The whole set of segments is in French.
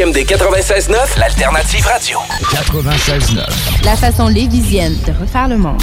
CGMD 96.9, l'alternative radio. 96.9. La façon lévisienne de refaire le monde.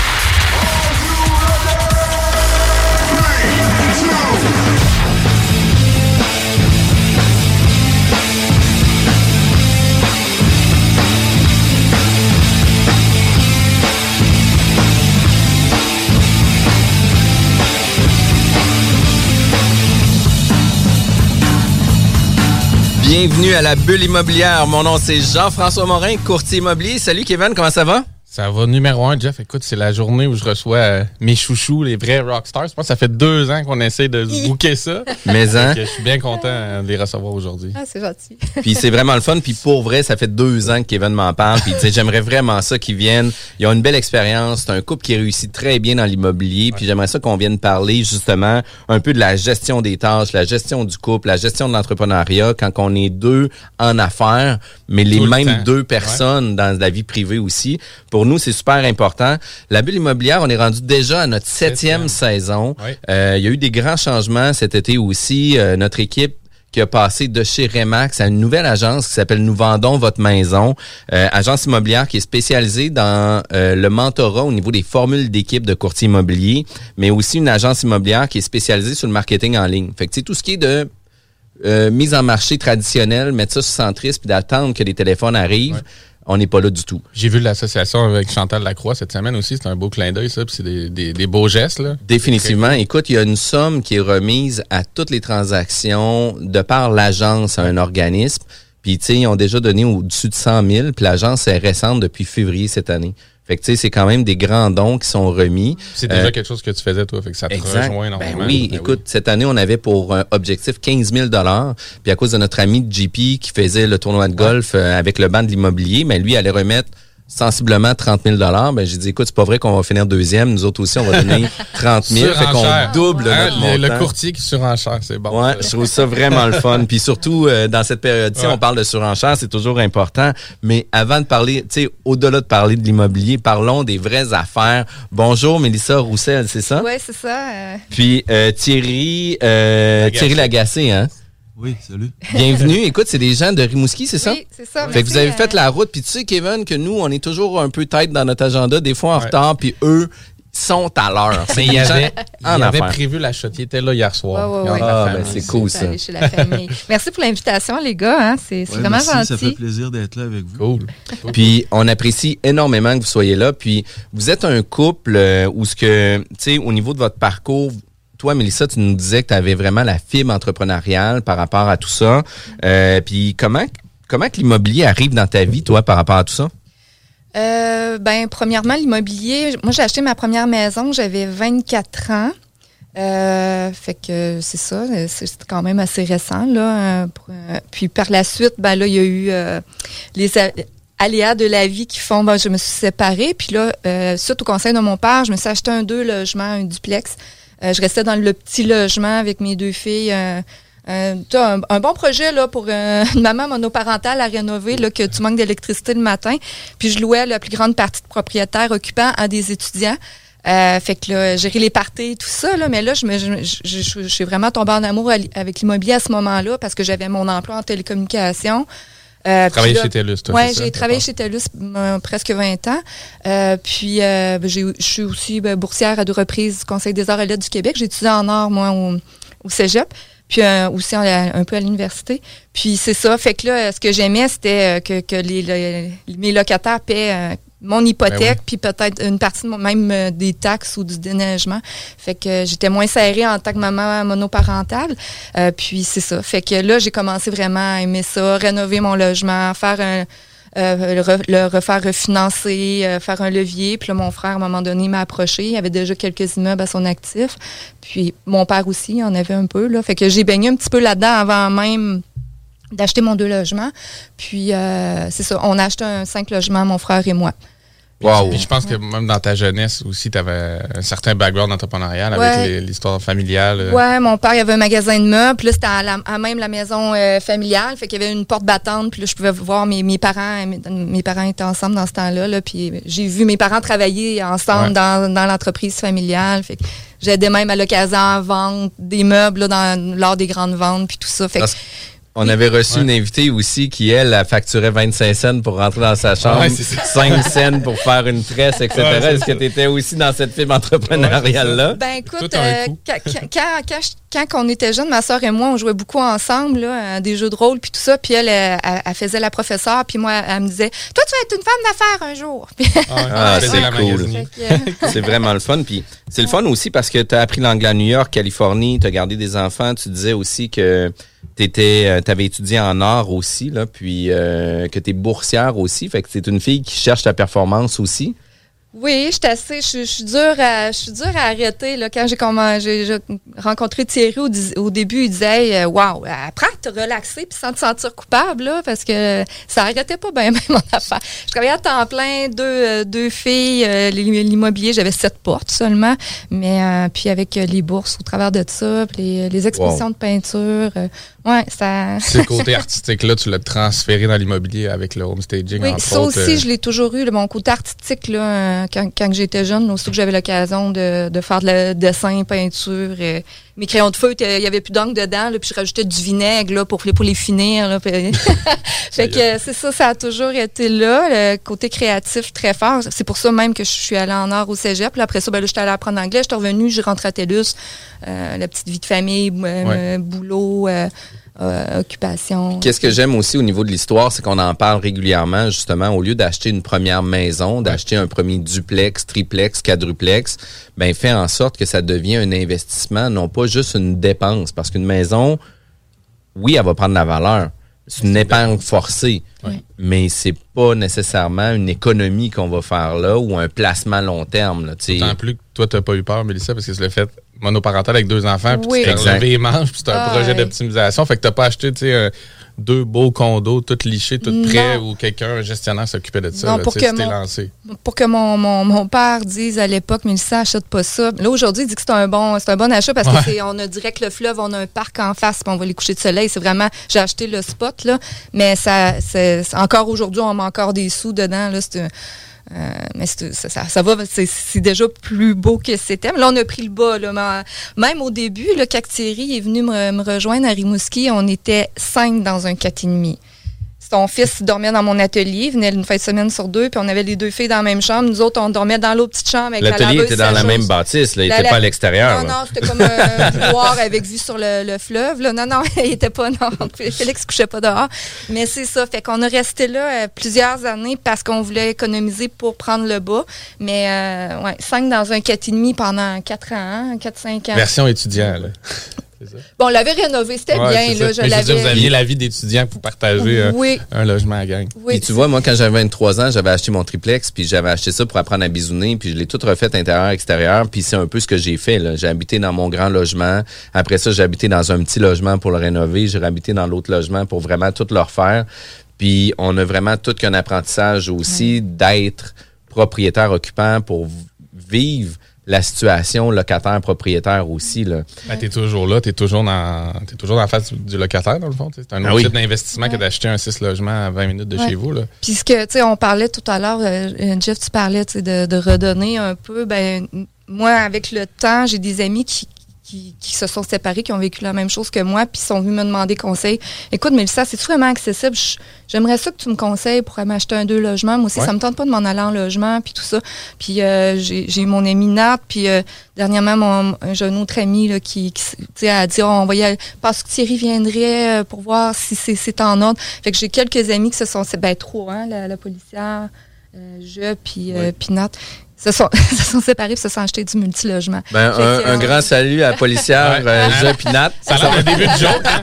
Bienvenue à la bulle immobilière. Mon nom c'est Jean-François Morin, courtier immobilier. Salut Kevin, comment ça va? Ça va numéro un, Jeff. Écoute, c'est la journée où je reçois euh, mes chouchous, les vrais rockstars. Je pense que ça fait deux ans qu'on essaie de booker ça. Mais hein? Je suis bien content euh, de les recevoir aujourd'hui. Ah, c'est gentil. Puis c'est vraiment le fun. Puis pour vrai, ça fait deux ans que Kevin m'en parle. Puis j'aimerais vraiment ça qu'ils viennent. Ils ont une belle expérience. C'est un couple qui réussit très bien dans l'immobilier. Puis j'aimerais ça qu'on vienne parler justement un peu de la gestion des tâches, la gestion du couple, la gestion de l'entrepreneuriat quand on est deux en affaires, mais les Tout mêmes deux personnes dans la vie privée aussi. Pour nous, c'est super important. La bulle immobilière, on est rendu déjà à notre septième saison. Ouais. Euh, il y a eu des grands changements cet été aussi. Euh, notre équipe qui a passé de chez Remax à une nouvelle agence qui s'appelle Nous vendons votre maison, Euh, agence immobilière qui est spécialisée dans euh, le mentorat au niveau des formules d'équipe de courtier immobilier, mais aussi une agence immobilière qui est spécialisée sur le marketing en ligne. Fait que tu sais, tout ce qui est de euh, mise en marché traditionnelle, mettre ça sur centris puis d'attendre que les téléphones arrivent, on n'est pas là du tout. J'ai vu l'association avec Chantal Lacroix cette semaine aussi. C'est un beau clin d'œil, ça. Puis c'est des, des- des beaux gestes, là. Définitivement. Écoute, il y a une somme qui est remise à toutes les transactions de par l'agence à un organisme. Puis, tu sais, ils ont déjà donné au-dessus de 100 000. Puis l'agence est récente depuis février cette année. Fait que, tu sais, c'est quand même des grands dons qui sont remis. C'est déjà Euh, quelque chose que tu faisais, toi. Fait que ça te Exact. rejoint Ben énormément. oui, Ben écoute, cette année, on avait pour un objectif 15 000 Puis à cause de notre ami de JP qui faisait le tournoi de golf euh, avec le banc de l'immobilier, mais lui allait remettre sensiblement 30 000 Ben j'ai dit, écoute, c'est pas vrai qu'on va finir deuxième. Nous autres aussi, on va donner 30 000. Fait qu'on double Hein, notre le, le montant. courtier qui surenchère, c'est bon. Ouais, je trouve ça vraiment le fun. Puis surtout, euh, dans cette période-ci, Ouais. on parle de surenchère, c'est toujours important. Mais avant de parler, tu sais, au-delà de parler de l'immobilier, parlons des vraies affaires. Bonjour, Mélissa Roussel, c'est ça? Oui, c'est ça. euh, Puis euh, Thierry, euh, Lagacé. Thierry Lagacé, hein? Oui, salut. Bienvenue. Écoute, c'est des gens de Rimouski, c'est ça? Oui, c'est ça. Fait que vous avez euh, fait la route, puis tu sais, Kevin, que nous, on est toujours un peu tête dans notre agenda, des fois en Ouais. retard, puis eux sont à l'heure. Mais il gens avait, il prévu la shot. Il était là hier soir. Ouais, ouais, y Ah, ben, c'est cool, ça. aller chez la famille. Merci pour l'invitation, les gars. Hein. C'est vraiment merci, Ça fait gentil. plaisir d'être là avec vous. Cool. Puis on apprécie énormément que vous soyez là. Puis vous êtes un couple euh, où ce que, tu sais, au niveau de votre parcours, toi, Mélissa, tu nous disais que tu avais vraiment la fibre entrepreneuriale par rapport à tout ça. Euh, puis comment, comment que l'immobilier arrive dans ta vie, toi, par rapport à tout ça? Euh, ben, premièrement, l'immobilier, moi, j'ai acheté ma première maison, j'avais 24 ans. Euh, fait que c'est ça, c'est quand même assez récent. Là, puis par la suite, ben là, il y a eu les aléas de la vie qui font, ben, je me suis séparée. Puis là, suite au conseil de mon père, je me suis acheté un deux logements, un duplex. Je restais dans le petit logement avec mes deux filles. Euh, un, un, bon projet là pour euh, une maman monoparentale à rénover, là, que tu manques d'électricité le matin. Puis je louais la plus grande partie de propriétaires occupants à des étudiants. Euh, fait que là, gérer les parties, tout ça, là, mais là, je, me, je, suis vraiment tombée en amour avec l'immobilier à ce moment-là parce que j'avais mon emploi en télécommunication. Euh, travaillé chez TELUS, toi, Oui, j'ai travaillé chez TELUS euh, presque 20 ans. Euh, puis, ben, je suis aussi ben, boursière à deux reprises du Conseil des arts et lettres du Québec. J'ai étudié en art, moi, au, au cégep puis euh, aussi un peu à l'université. Puis c'est ça. Fait que là, ce que j'aimais, c'était euh, que, que les, mes locataires paient euh, mon hypothèque, ben puis peut-être une partie même des taxes ou du déneigement. Fait que j'étais moins serrée en tant que maman monoparentale. puis c'est ça. Fait que là, j'ai commencé vraiment à aimer ça, rénover mon logement, faire un euh, le, refaire refinancer, euh, faire un levier. Puis là, mon frère, à un moment donné, m'a approché. Il avait déjà quelques immeubles à son actif. Puis mon père aussi, il en avait un peu. Là. Fait que j'ai baigné un petit peu là-dedans avant même d'acheter mon deux logements. Puis euh, c'est ça, on a acheté un cinq logements, mon frère et moi. Wow. Puis je pense que même dans ta jeunesse aussi, tu avais un certain background entrepreneurial avec l'histoire familiale. Ouais, mon père, il avait un magasin de meubles. Puis là, c'était à, même la maison euh, familiale. Fait qu'il y avait une porte battante. Puis là, je pouvais voir mes, mes parents. Mes, parents étaient ensemble dans ce temps-là. Là, puis j'ai vu mes parents travailler ensemble dans, dans l'entreprise familiale. Fait que j'aidais même à l'occasion à vendre des meubles là, dans, lors des grandes ventes. Puis tout ça. Fait que, on avait reçu une invitée aussi qui, elle, a facturé 25 cents pour rentrer dans sa chambre, 5 cents pour faire une tresse, etc. Est-ce que tu étais aussi dans cette fibre entrepreneuriale-là? Ben écoute, euh, quand, on était jeunes, ma soeur et moi, on jouait beaucoup ensemble, là, des jeux de rôle, puis tout ça. Puis elle, elle, faisait la professeure, puis moi, elle me disait Toi, tu vas être une femme d'affaires un jour. ah, c'est cool. c'est vraiment le fun. Puis c'est le fun aussi parce que tu as appris l'anglais à New York, Californie, tu as gardé des enfants. Tu disais aussi que tu euh, avais étudié en art aussi, là, puis euh, que tu es boursière aussi. Fait que c'est une fille qui cherche ta performance aussi. Oui, je suis assez, je, suis dure à, je suis dure à arrêter là. Quand j'ai j'ai rencontré Thierry au, début, il disait, waouh, apprends à te relaxer puis sans te sentir coupable là, parce que ça arrêtait pas bien même mon affaire. Je travaillais à temps plein, deux, euh, deux filles, euh, l'immobilier, j'avais sept portes seulement, mais euh, puis avec les bourses au travers de ça, les, les expositions de peinture, ouais, ça. Ce côté artistique là, tu l'as transféré dans l'immobilier avec le homestaging. Oui, ça aussi, je l'ai toujours eu, mon côté artistique là quand, quand j'étais jeune, aussi que j'avais l'occasion de, de, faire le dessin, peinture, et mes crayons de feu, il y avait plus d'encre dedans, là, puis je rajoutais du vinaigre là, pour, pour les finir. Là, fait que c'est ça, ça a toujours été là, le côté créatif très fort. C'est pour ça même que je suis allée en art au cégep. Puis après ça, ben, là, j'étais allée apprendre l'anglais. Je suis revenue, j'ai rentré à TELUS, euh, la petite vie de famille, euh, boulot. Euh, euh, occupation. Qu'est-ce que j'aime aussi au niveau de l'histoire, c'est qu'on en parle régulièrement, justement, au lieu d'acheter une première maison, d'acheter un premier duplex, triplex, quadruplex, ben fait en sorte que ça devient un investissement, non pas juste une dépense, parce qu'une maison, oui, elle va prendre la valeur. C'est une épargne forcée, mais c'est pas nécessairement une économie qu'on va faire là ou un placement long terme. D'autant plus que toi, tu n'as pas eu peur, Mélissa, parce que c'est le fait monoparental avec deux enfants, puis tu t'es les manches, puis c'est un ah, projet d'optimisation. Fait que t'as pas acheté, tu sais, deux beaux condos, tout lichés, tout prêts, où quelqu'un, un gestionnaire, s'occupait de ça. pour, que mon, lancé. pour que mon, mon, mon père dise à l'époque, mais ça achète pas ça. Là, aujourd'hui, il dit que c'est un bon, c'est un bon achat parce qu'on a direct le fleuve, on a un parc en face, puis on va les coucher de soleil. C'est vraiment, j'ai acheté le spot, là, mais ça, c'est, encore aujourd'hui, on met encore des sous dedans, là, c'est euh, mais ça, ça, va, c'est déjà plus beau que c'était. Là, on a pris le bas. Là, même au début, quand Thierry est venu me, rejoindre à Rimouski, on était cinq dans un 4,5. Son fils dormait dans mon atelier, il venait une fin de semaine sur deux, puis on avait les deux filles dans la même chambre. Nous autres, on dormait dans l'autre petite chambre avec la L'atelier était dans la même bâtisse, là, il n'était pas à l'extérieur. Non, non, c'était comme un couloir avec vue sur le, fleuve. Là. Non, non, il était pas, non. Félix couchait pas dehors. Mais c'est ça, fait qu'on est resté là euh, plusieurs années parce qu'on voulait économiser pour prendre le bas. Mais euh, ouais, cinq dans un 4,5 pendant quatre ans, 4-5 ans. Version étudiant, là. Bon, on l'avait rénové, c'était bien. Là, je Mais vous aviez la vie d'étudiant pour partager euh, un logement à gang. Oui. tu vois, moi, quand j'avais 23 ans, j'avais acheté mon triplex, puis j'avais acheté ça pour apprendre à bisouner, puis je l'ai tout refait intérieur-extérieur, puis c'est un peu ce que j'ai fait. J'ai habité dans mon grand logement. Après ça, j'ai habité dans un petit logement pour le rénover. J'ai habité dans l'autre logement pour vraiment tout le refaire. Puis on a vraiment tout qu'un apprentissage aussi d'être propriétaire occupant pour vivre la situation locataire-propriétaire aussi. Là. Ben, tu es toujours là, tu es toujours dans es toujours dans la face du locataire, dans le fond. C'est un ah autre type d'investissement que d'acheter un 6 logements à 20 minutes de chez vous. Là. Puis ce que, tu sais, on parlait tout à l'heure, euh, Jeff, tu parlais de, de redonner un peu. Ben, moi, avec le temps, j'ai des amis qui, qui, se sont séparés, qui ont vécu la même chose que moi, puis sont venus me demander conseil. Écoute, mais ça, c'est vraiment accessible. J'aimerais ça que tu me conseilles pour m'acheter un deux logements. Moi aussi, ça me tente pas de m'en aller en logement, puis tout ça. Puis euh, j'ai mon ami Nat, puis euh, dernièrement, mon, j'ai un autre ami là, qui, qui a dit, on va y aller, parce que Thierry viendrait euh, pour voir si c'est en ordre. Fait que j'ai quelques amis qui se sont, ben trop, hein, la, policière, je, puis Nat, se sont, se sont séparés et se sont achetés du multilogement. Ben, un, grand salut à la policière euh, Pinat. Ça a un début de joke. Hein?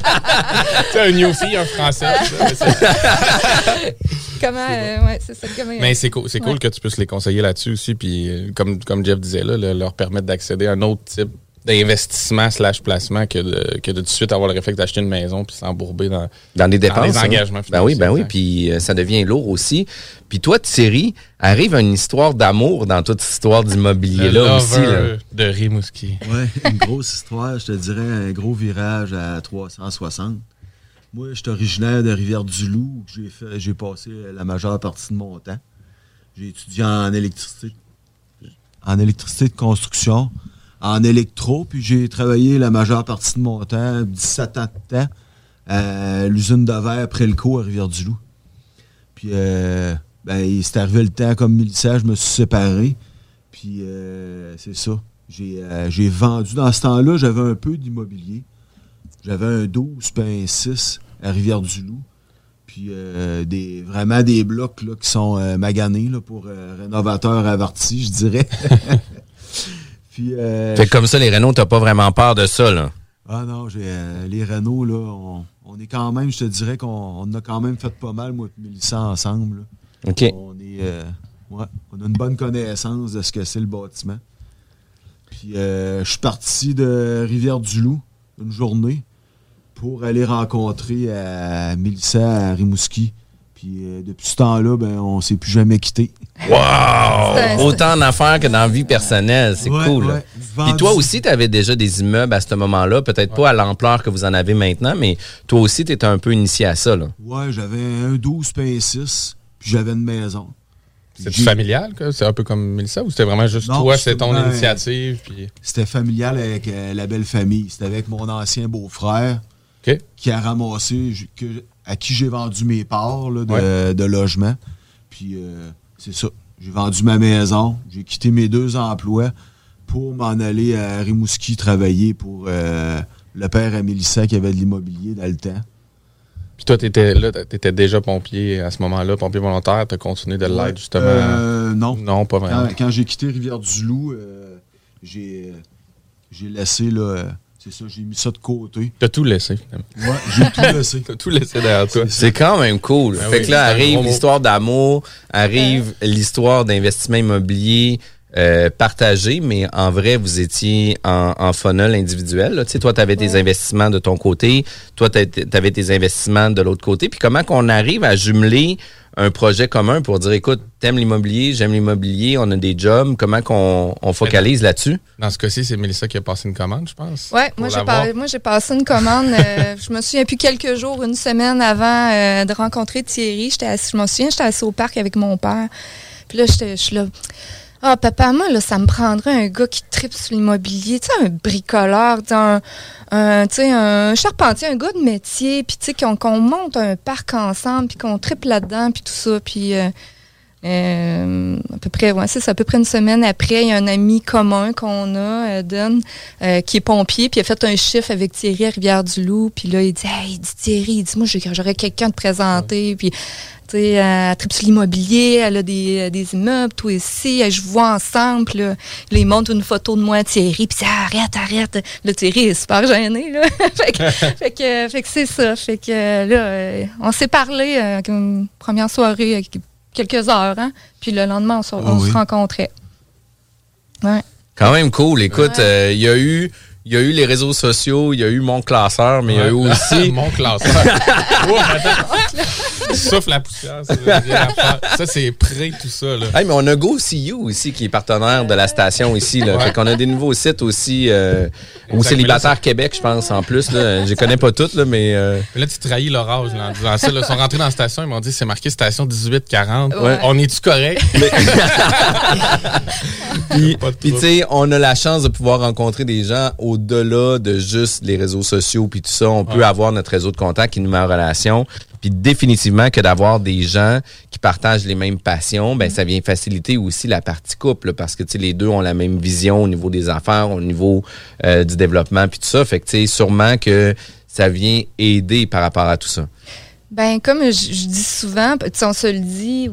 tu un newfie, un français. comment, euh, ouais, c'est ça. Comment, Mais c'est cool, c'est cool que tu puisses les conseiller là-dessus aussi. Puis, euh, comme, comme Jeff disait, là, leur permettre d'accéder à un autre type d'investissement slash placement que de, que de tout de suite avoir le réflexe d'acheter une maison puis s'embourber dans, dans des dépenses. Dans des hein. engagements Ben oui, ben oui, puis euh, ça devient lourd aussi. Puis toi, Thierry, arrive une histoire d'amour dans toute cette histoire d'immobilier-là aussi. Là. de Rimouski. Oui, une grosse histoire, je te dirais un gros virage à 360. Moi, je suis originaire de Rivière-du-Loup. J'ai, j'ai passé la majeure partie de mon temps. J'ai étudié en électricité, en électricité de construction en électro, puis j'ai travaillé la majeure partie de mon temps, 17 ans de temps, à l'usine de verre Prelco à Rivière-du-Loup. Puis, euh, ben, c'est arrivé le temps comme militaire, je me suis séparé. Puis, euh, c'est ça. Euh, j'ai vendu. Dans ce temps-là, j'avais un peu d'immobilier. J'avais un 12 puis un 6 à Rivière-du-Loup. Puis, des, vraiment des blocs qui sont maganés là, pour rénovateurs avertis, je dirais. Euh, fait comme ça, les Renault, t'as pas vraiment peur de ça, là? Ah non, euh, les Renault, là, on, est quand même, je te dirais qu'on a quand même fait pas mal, moi et Mélissa, ensemble. OK. On, est, euh, on a une bonne connaissance de ce que c'est le bâtiment. Puis je suis parti de Rivière-du-Loup une journée pour aller rencontrer à Mélissa à Rimouski. Puis euh, depuis ce temps-là, ben, on s'est plus jamais quitté. Wow! Autant d'affaires que dans la vie personnelle. C'est cool. Puis toi aussi, tu avais déjà des immeubles à ce moment-là. Peut-être pas à l'ampleur que vous en avez maintenant, mais toi aussi, tu étais un peu initié à ça. Là. Ouais, j'avais un 12 puis 6, puis j'avais une maison. C'est familial, c'est un peu comme Mélissa, ou c'était vraiment juste toi, c'était ton initiative? C'était familial avec euh, la belle famille. C'était avec mon ancien beau-frère qui a ramassé, que, à qui j'ai vendu mes parts de, logement. Puis euh, c'est ça. J'ai vendu ma maison, j'ai quitté mes deux emplois pour m'en aller à Rimouski travailler pour euh, le père à Mélissa qui avait de l'immobilier dans le temps. Puis toi, tu étais, là, étais déjà pompier à ce moment-là, pompier volontaire, tu as continué de l'être justement? Euh, non. Non, pas vraiment. Quand, j'ai quitté Rivière-du-Loup, j'ai, j'ai laissé là, c'est ça, j'ai mis ça de côté. T'as tout laissé, Ouais, j'ai tout laissé. T'as tout laissé derrière toi. C'est quand même cool. Ben fait que là, arrive l'histoire d'amour, arrive l'histoire d'investissement immobilier euh, partagé, mais en vrai, vous étiez en, en funnel individuel. Tu sais, toi, tu avais tes investissements de ton côté, toi, tu avais tes investissements de l'autre côté. Puis comment qu'on arrive à jumeler un projet commun pour dire écoute, t'aimes l'immobilier, j'aime l'immobilier, on a des jobs, comment qu'on on focalise là-dessus? Dans ce cas-ci, c'est Mélissa qui a passé une commande, je pense. Oui, moi j'ai moi j'ai passé une commande. euh, je me souviens plus quelques jours, une semaine avant euh, de rencontrer Thierry. J'étais je me souviens, j'étais assis au parc avec mon père. Puis là, je suis là. Ah, papa, moi, là, ça me prendrait un gars qui tripe sur l'immobilier, tu sais, un bricoleur, un, un, un charpentier, un gars de métier, puis tu sais, qu'on monte un parc ensemble, puis qu'on tripe là-dedans, puis tout ça, puis... Euh, euh, à peu près, ouais, c'est à peu près une semaine après, il y a un ami commun qu'on a, Eden, euh, qui est pompier, puis il a fait un chiffre avec Thierry à Rivière-du-Loup, puis là, il dit, hey, il dit Thierry, il dit, moi, j'aurais quelqu'un de présenter, puis tu sais, elle tripe sur l'immobilier, elle a des, des immeubles, tout ici, je vois ensemble, là, là, il montre une photo de moi, Thierry, puis arrête, arrête. Le Thierry est super gêné, là. fait que, fait que, que c'est ça. Fait que là, euh, on s'est parlé, euh, une première soirée, quelques heures, hein, puis le lendemain, on, se, on se rencontrait. Ouais. Quand même cool. Écoute, euh, il y a eu il y a eu les réseaux sociaux, il y a eu mon classeur, mais il y a eu aussi. mon classeur. oh, Souffle la poussière. Ça, c'est prêt, tout ça. Là. mais on a Go aussi qui est partenaire de la station ici. Là. Fait qu'on a des nouveaux sites aussi. Euh, ou Célibataire Québec, je pense, en plus. Là. Je connais pas toutes, là, mais. Euh... Là, tu trahis l'orage en disant ça. Ils sont rentrés dans la station, ils m'ont dit c'est marqué station 1840. On est-tu correct? puis, tu sais, on a la chance de pouvoir rencontrer des gens au-delà de juste les réseaux sociaux puis tout ça. On peut avoir notre réseau de contacts qui nous met en relation. Puis définitivement que d'avoir des gens qui partagent les mêmes passions, ben ça vient faciliter aussi la partie couple parce que les deux ont la même vision au niveau des affaires, au niveau euh, du développement puis tout ça. Fait que tu sais sûrement que ça vient aider par rapport à tout ça. Ben comme je, dis souvent, on se le dit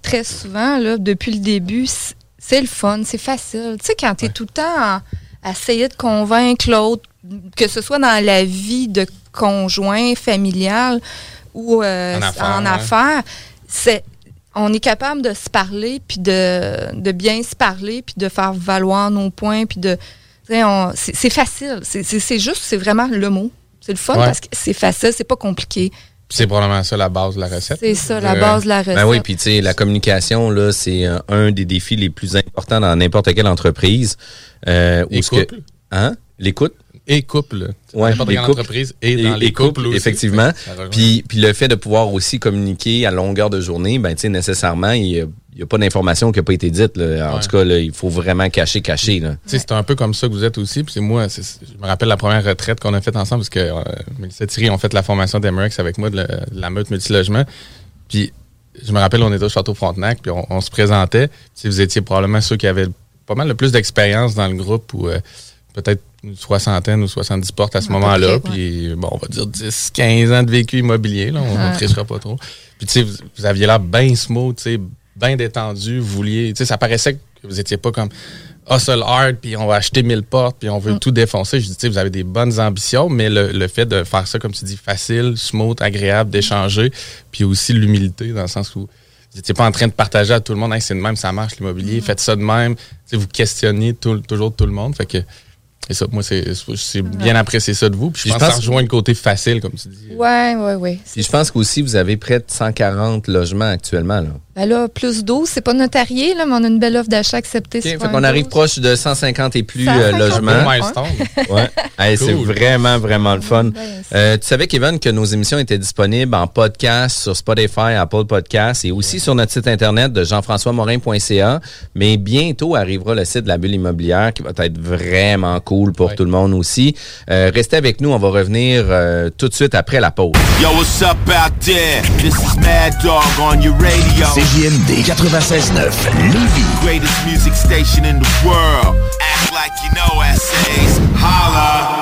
très souvent là, depuis le début, c'est le fun, c'est facile. Tu sais quand tu es tout le temps à essayer de convaincre l'autre, que ce soit dans la vie de conjoint, familial, ou euh, en affaires, c'est on est capable de se parler puis de, de bien se parler puis de faire valoir nos points puis de c'est facile. C'est juste c'est vraiment le mot. C'est le fun parce que c'est facile c'est pas compliqué c'est probablement ça la base de la recette. C'est ça, la base de la recette. Ben oui, puis tu sais, la communication, là, c'est un des défis les plus importants dans n'importe quelle entreprise. Euh, Les couples? Hein? L'écoute et couple. Ouais, les entreprises et, dans les couples, aussi. Effectivement. Puis, puis le fait de pouvoir aussi communiquer à longueur de journée, ben, tu sais, nécessairement, il n'y a, pas d'information qui n'a pas été dite. En tout cas, là, il faut vraiment cacher, cacher. C'est un peu comme ça que vous êtes aussi. Puis moi, je me rappelle la première retraite qu'on a faite ensemble, parce que euh, Mélissa Thierry ont fait la formation d'Emirates avec moi de la, meute multilogement. Puis je me rappelle, on était au Château Frontenac, puis on, se présentait. vous étiez probablement ceux qui avaient pas mal le plus d'expérience dans le groupe ou peut-être une soixantaine ou 70 portes à ce moment-là. Puis, bon, on va dire 10, 15 ans de vécu immobilier. Là, on ne trichera pas trop. Puis, tu sais, vous, aviez l'air bien smooth, tu sais, bien détendu. Vous vouliez, tu sais, ça paraissait que vous étiez pas comme hustle hard, puis on va acheter 1000 portes, puis on veut mm. tout défoncer. Je dis, tu sais, vous avez des bonnes ambitions, mais le, fait de faire ça, comme tu dis, facile, smooth, agréable, d'échanger, puis aussi l'humilité, dans le sens où vous n'étiez pas en train de partager à tout le monde, c'est de même, ça marche l'immobilier, mm. faites ça de même. Tu sais, vous questionnez toujours tout le monde. Fait que et ça, moi, c'est bien apprécié ça de vous. Puis je, pense, que ça rejoint le côté facile, comme tu dis. Oui, oui, oui. Puis je pense qu'aussi, vous avez près de 140 logements actuellement. Là. Ben là, plus 12, c'est pas notarié, là, mais on a une belle offre d'achat acceptée. Okay, fait qu'on arrive proche de 150 et plus euh, logements. ouais. C'est vraiment, vraiment le fun. Euh, tu savais, Kevin, que nos émissions étaient disponibles en podcast sur Spotify, Apple Podcasts et aussi sur notre site internet de jean-françois-morin.ca. Mais bientôt arrivera le site de la bulle immobilière qui va être vraiment cool pour tout le monde aussi. Euh, restez avec nous, on va revenir euh, tout de suite après la pause. Yo, what's up out there? This is Mad Dog on your radio. CJMD 96.9 Lévis. Greatest music station in the world. Act like you know essays. Holla.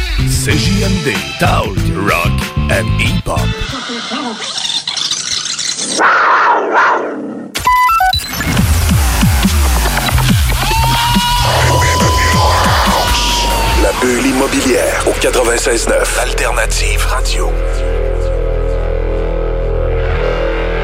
832 1001. CJMD, Talk, Rock and Hip-Hop. La bulle immobilière au 96.9. Alternative Radio.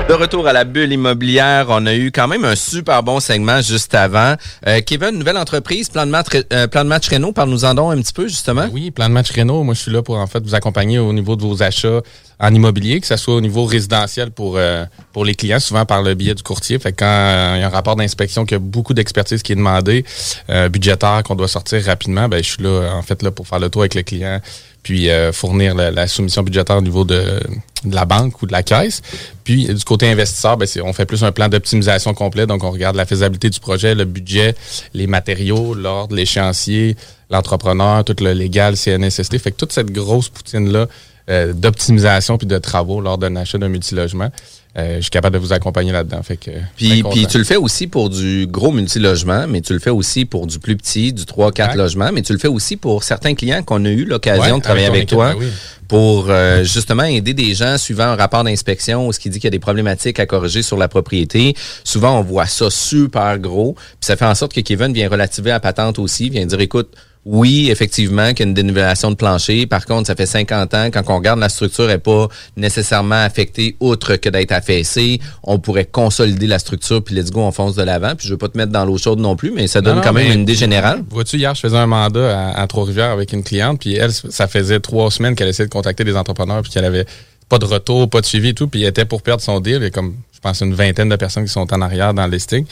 De retour à la bulle immobilière, on a eu quand même un super bon segment juste avant. Euh, Kevin, nouvelle entreprise, plan de match, euh, plan de match Renault, parle-nous-en donc un petit peu justement. Oui, plan de match Renault, moi je suis là pour en fait vous accompagner au niveau de vos achats en immobilier, que ce soit au niveau résidentiel pour euh, pour les clients, souvent par le biais du courtier. Fait quand euh, il y a un rapport d'inspection qui a beaucoup d'expertise qui est demandé, euh, budgétaire qu'on doit sortir rapidement, ben je suis là en fait là pour faire le tour avec le client puis euh, fournir la, la soumission budgétaire au niveau de, de la banque ou de la caisse. Puis du côté investisseur, c'est- on fait plus un plan d'optimisation complet. Donc, on regarde la faisabilité du projet, le budget, les matériaux, l'ordre, l'échéancier, l'entrepreneur, tout le légal, CNSST. Fait que toute cette grosse poutine-là euh, d'optimisation puis de travaux lors d'un achat d'un multilogement, je suis capable de vous accompagner là-dedans. Fait que, Puis, tu le fais aussi pour du gros multilogement, mais tu le fais aussi pour du plus petit, du 3-4 Exact. logements, mais tu le fais aussi pour certains clients qu'on a eu l'occasion Ouais, de travailler avec avec, ton équipe, toi ben oui. pour euh, justement aider des gens suivant un rapport d'inspection où ce qui dit qu'il y a des problématiques à corriger sur la propriété. Souvent, on voit ça super gros, puis ça fait en sorte que Kevin vient relativer la patente aussi, vient dire, écoute, oui, effectivement, qu'il y a une dénivellation de plancher. Par contre, ça fait 50 ans, quand on regarde la structure n'est pas nécessairement affectée, outre que d'être affaissée, on pourrait consolider la structure, puis let's go, on fonce de l'avant. Puis je veux pas te mettre dans l'eau chaude non plus, mais ça donne non, quand même une idée générale. Vois-tu, hier, je faisais un mandat à, à Trois-Rivières avec une cliente, puis elle, ça faisait trois semaines qu'elle essayait de contacter des entrepreneurs, puis qu'elle avait pas de retour, pas de suivi et tout, puis elle était pour perdre son deal. Il y a comme, je pense, une vingtaine de personnes qui sont en arrière dans le listing.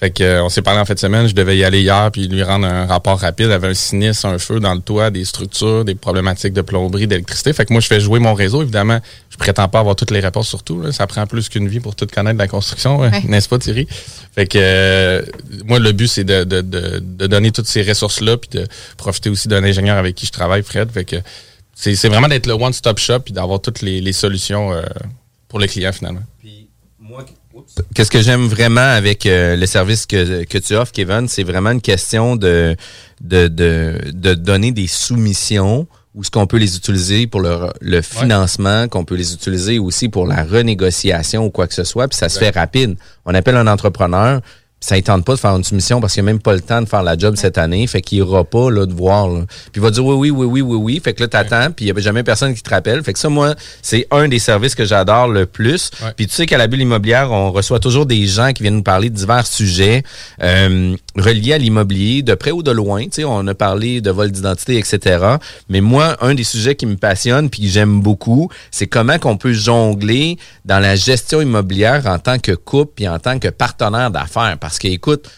Fait que, euh, on s'est parlé en fin de semaine, je devais y aller hier, puis lui rendre un rapport rapide. Il avait un sinistre, un feu dans le toit, des structures, des problématiques de plomberie, d'électricité. Fait que moi, je fais jouer mon réseau. Évidemment, je prétends pas avoir toutes les réponses sur tout. là. Ça prend plus qu'une vie pour tout connaître la construction, Ouais. n'est-ce pas, Thierry? Fait que euh, moi, le but, c'est de, de, de, de donner toutes ces ressources-là, puis de profiter aussi d'un ingénieur avec qui je travaille, Fred. Fait que c'est c'est vraiment d'être le one-stop shop, puis d'avoir toutes les, les solutions euh, pour le client, finalement. Qu'est-ce que j'aime vraiment avec euh, le service que, que tu offres, Kevin, c'est vraiment une question de, de, de, de donner des soumissions où ce qu'on peut les utiliser pour le, le financement, qu'on peut les utiliser aussi pour la renégociation ou quoi que ce soit, puis ça se fait rapide. On appelle un entrepreneur, ça ne tente pas de faire une soumission parce qu'il n'a même pas le temps de faire la job cette année, fait qu'il ira pas là, de voir. là. Puis il va dire oui, oui, oui, oui, oui, oui. Fait que là, t'attends, puis il n'y a jamais personne qui te rappelle. Fait que ça, moi, c'est un des services que j'adore le plus. Ouais. Puis tu sais qu'à la bulle immobilière, on reçoit toujours des gens qui viennent nous parler de divers sujets euh, reliés à l'immobilier, de près ou de loin. Tu sais, on a parlé de vol d'identité, etc. Mais moi, un des sujets qui me passionne puis que j'aime beaucoup, c'est comment qu'on peut jongler dans la gestion immobilière en tant que couple puis en tant que partenaire d'affaires. Parce que, écoute,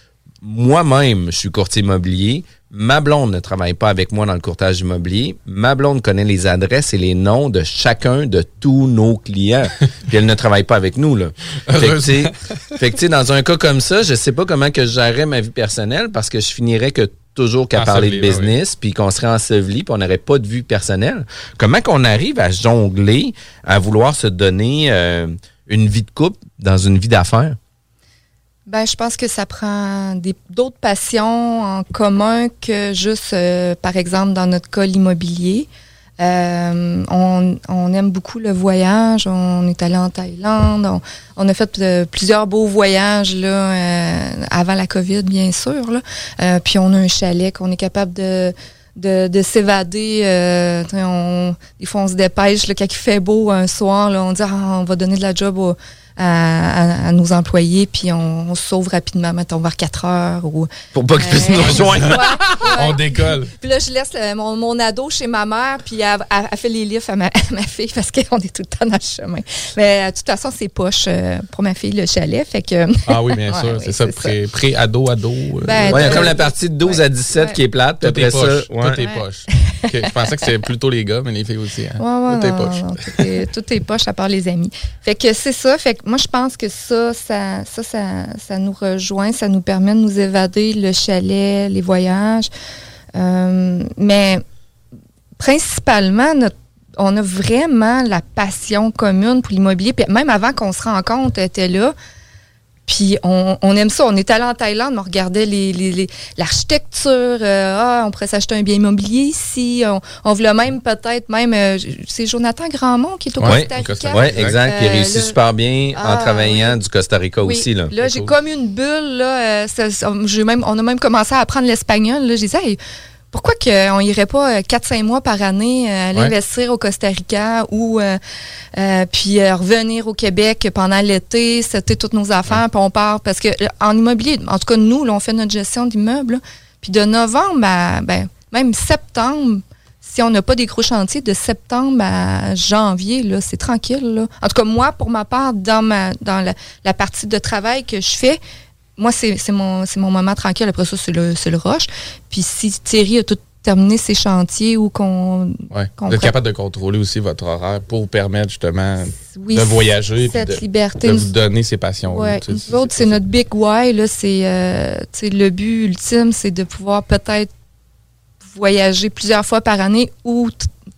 moi-même, je suis courtier immobilier. Ma blonde ne travaille pas avec moi dans le courtage immobilier. Ma blonde connaît les adresses et les noms de chacun de tous nos clients. Puis elle ne travaille pas avec nous, là. Fait que, tu dans un cas comme ça, je sais pas comment que je gérerais ma vie personnelle parce que je finirais que toujours qu'à parler de là, business, puis qu'on serait enseveli, puis on n'aurait pas de vue personnelle. Comment qu'on arrive à jongler, à vouloir se donner euh, une vie de couple dans une vie d'affaires? Ben, je pense que ça prend d'autres passions en commun que juste, euh, par exemple, dans notre cas, l'immobilier. Euh, on, on aime beaucoup le voyage. On est allé en Thaïlande. On, on a fait euh, plusieurs beaux voyages là, euh, avant la COVID, bien sûr. Là. Euh, puis on a un chalet qu'on est capable de, de, de s'évader. Euh, on, des fois, on se dépêche. Là, quand il fait beau un soir, là, on dit ah, on va donner de la job au, à, nos employés, puis on, se sauve rapidement, mettons, vers 4 heures. Ou, Pour pas qu'ils puissent nous rejoindre. On décolle. Puis là, je laisse euh, mon, mon, ado chez ma mère, puis elle, fait les livres à ma, ma fille parce qu'on est tout le temps dans le chemin. Mais euh, de toute façon, c'est poche euh, pour ma fille, le chalet. Fait que... Ah oui, bien sûr. c'est ça, pré-ado, ado. Ben, il y a comme la partie de 12 à 17 qui est plate. Tout est poche. Tout est poche. je pensais que c'était plutôt les gars, mais les filles aussi. Hein. tout, est poche. tout, est, poche à part les amis. Fait que c'est ça. Fait que moi, je pense que ça ça, ça, ça, nous rejoint, ça nous permet de nous évader, le chalet, les voyages. Euh, mais principalement, on a vraiment la passion commune pour l'immobilier. même avant qu'on se rencontre, elle était là. Puis on, aime ça. On est allé en Thaïlande, on regardait l'architecture. Les, euh, ah, on pourrait s'acheter un bien immobilier ici. On, voulait même peut-être même. Euh, c'est Jonathan Grandmont qui est au Costa Rica. Oui, exact. il réussit euh, super bien en ah, travaillant du Costa Rica aussi. Là, là j'ai comme une bulle. Là, même, on a même commencé à apprendre l'espagnol. J'ai dit, hey, pourquoi qu'on irait pas 4-5 euh, mois par année euh, à investir au Costa Rica ou euh, puis revenir au Québec pendant l'été, c'était toutes nos affaires, puis on part? Parce que en immobilier, en tout cas nous, on fait notre gestion d'immeubles, puis de novembre à ben, même septembre, si on n'a pas des gros chantiers, de septembre à janvier, là, c'est tranquille. Là. En tout cas, moi, pour ma part, dans ma dans la, la partie de travail que je fais, moi, c'est mon, mon moment tranquille. Après ça, c'est le, le rush. Puis si Thierry a tout terminé ses chantiers ou qu'on. Ouais. vous êtes capable de contrôler aussi votre horaire pour vous permettre justement de voyager. Cette de, liberté. De vous donner ces passions. Ouais. c'est notre big why. C'est euh, le but ultime, c'est de pouvoir peut-être voyager plusieurs fois par année ou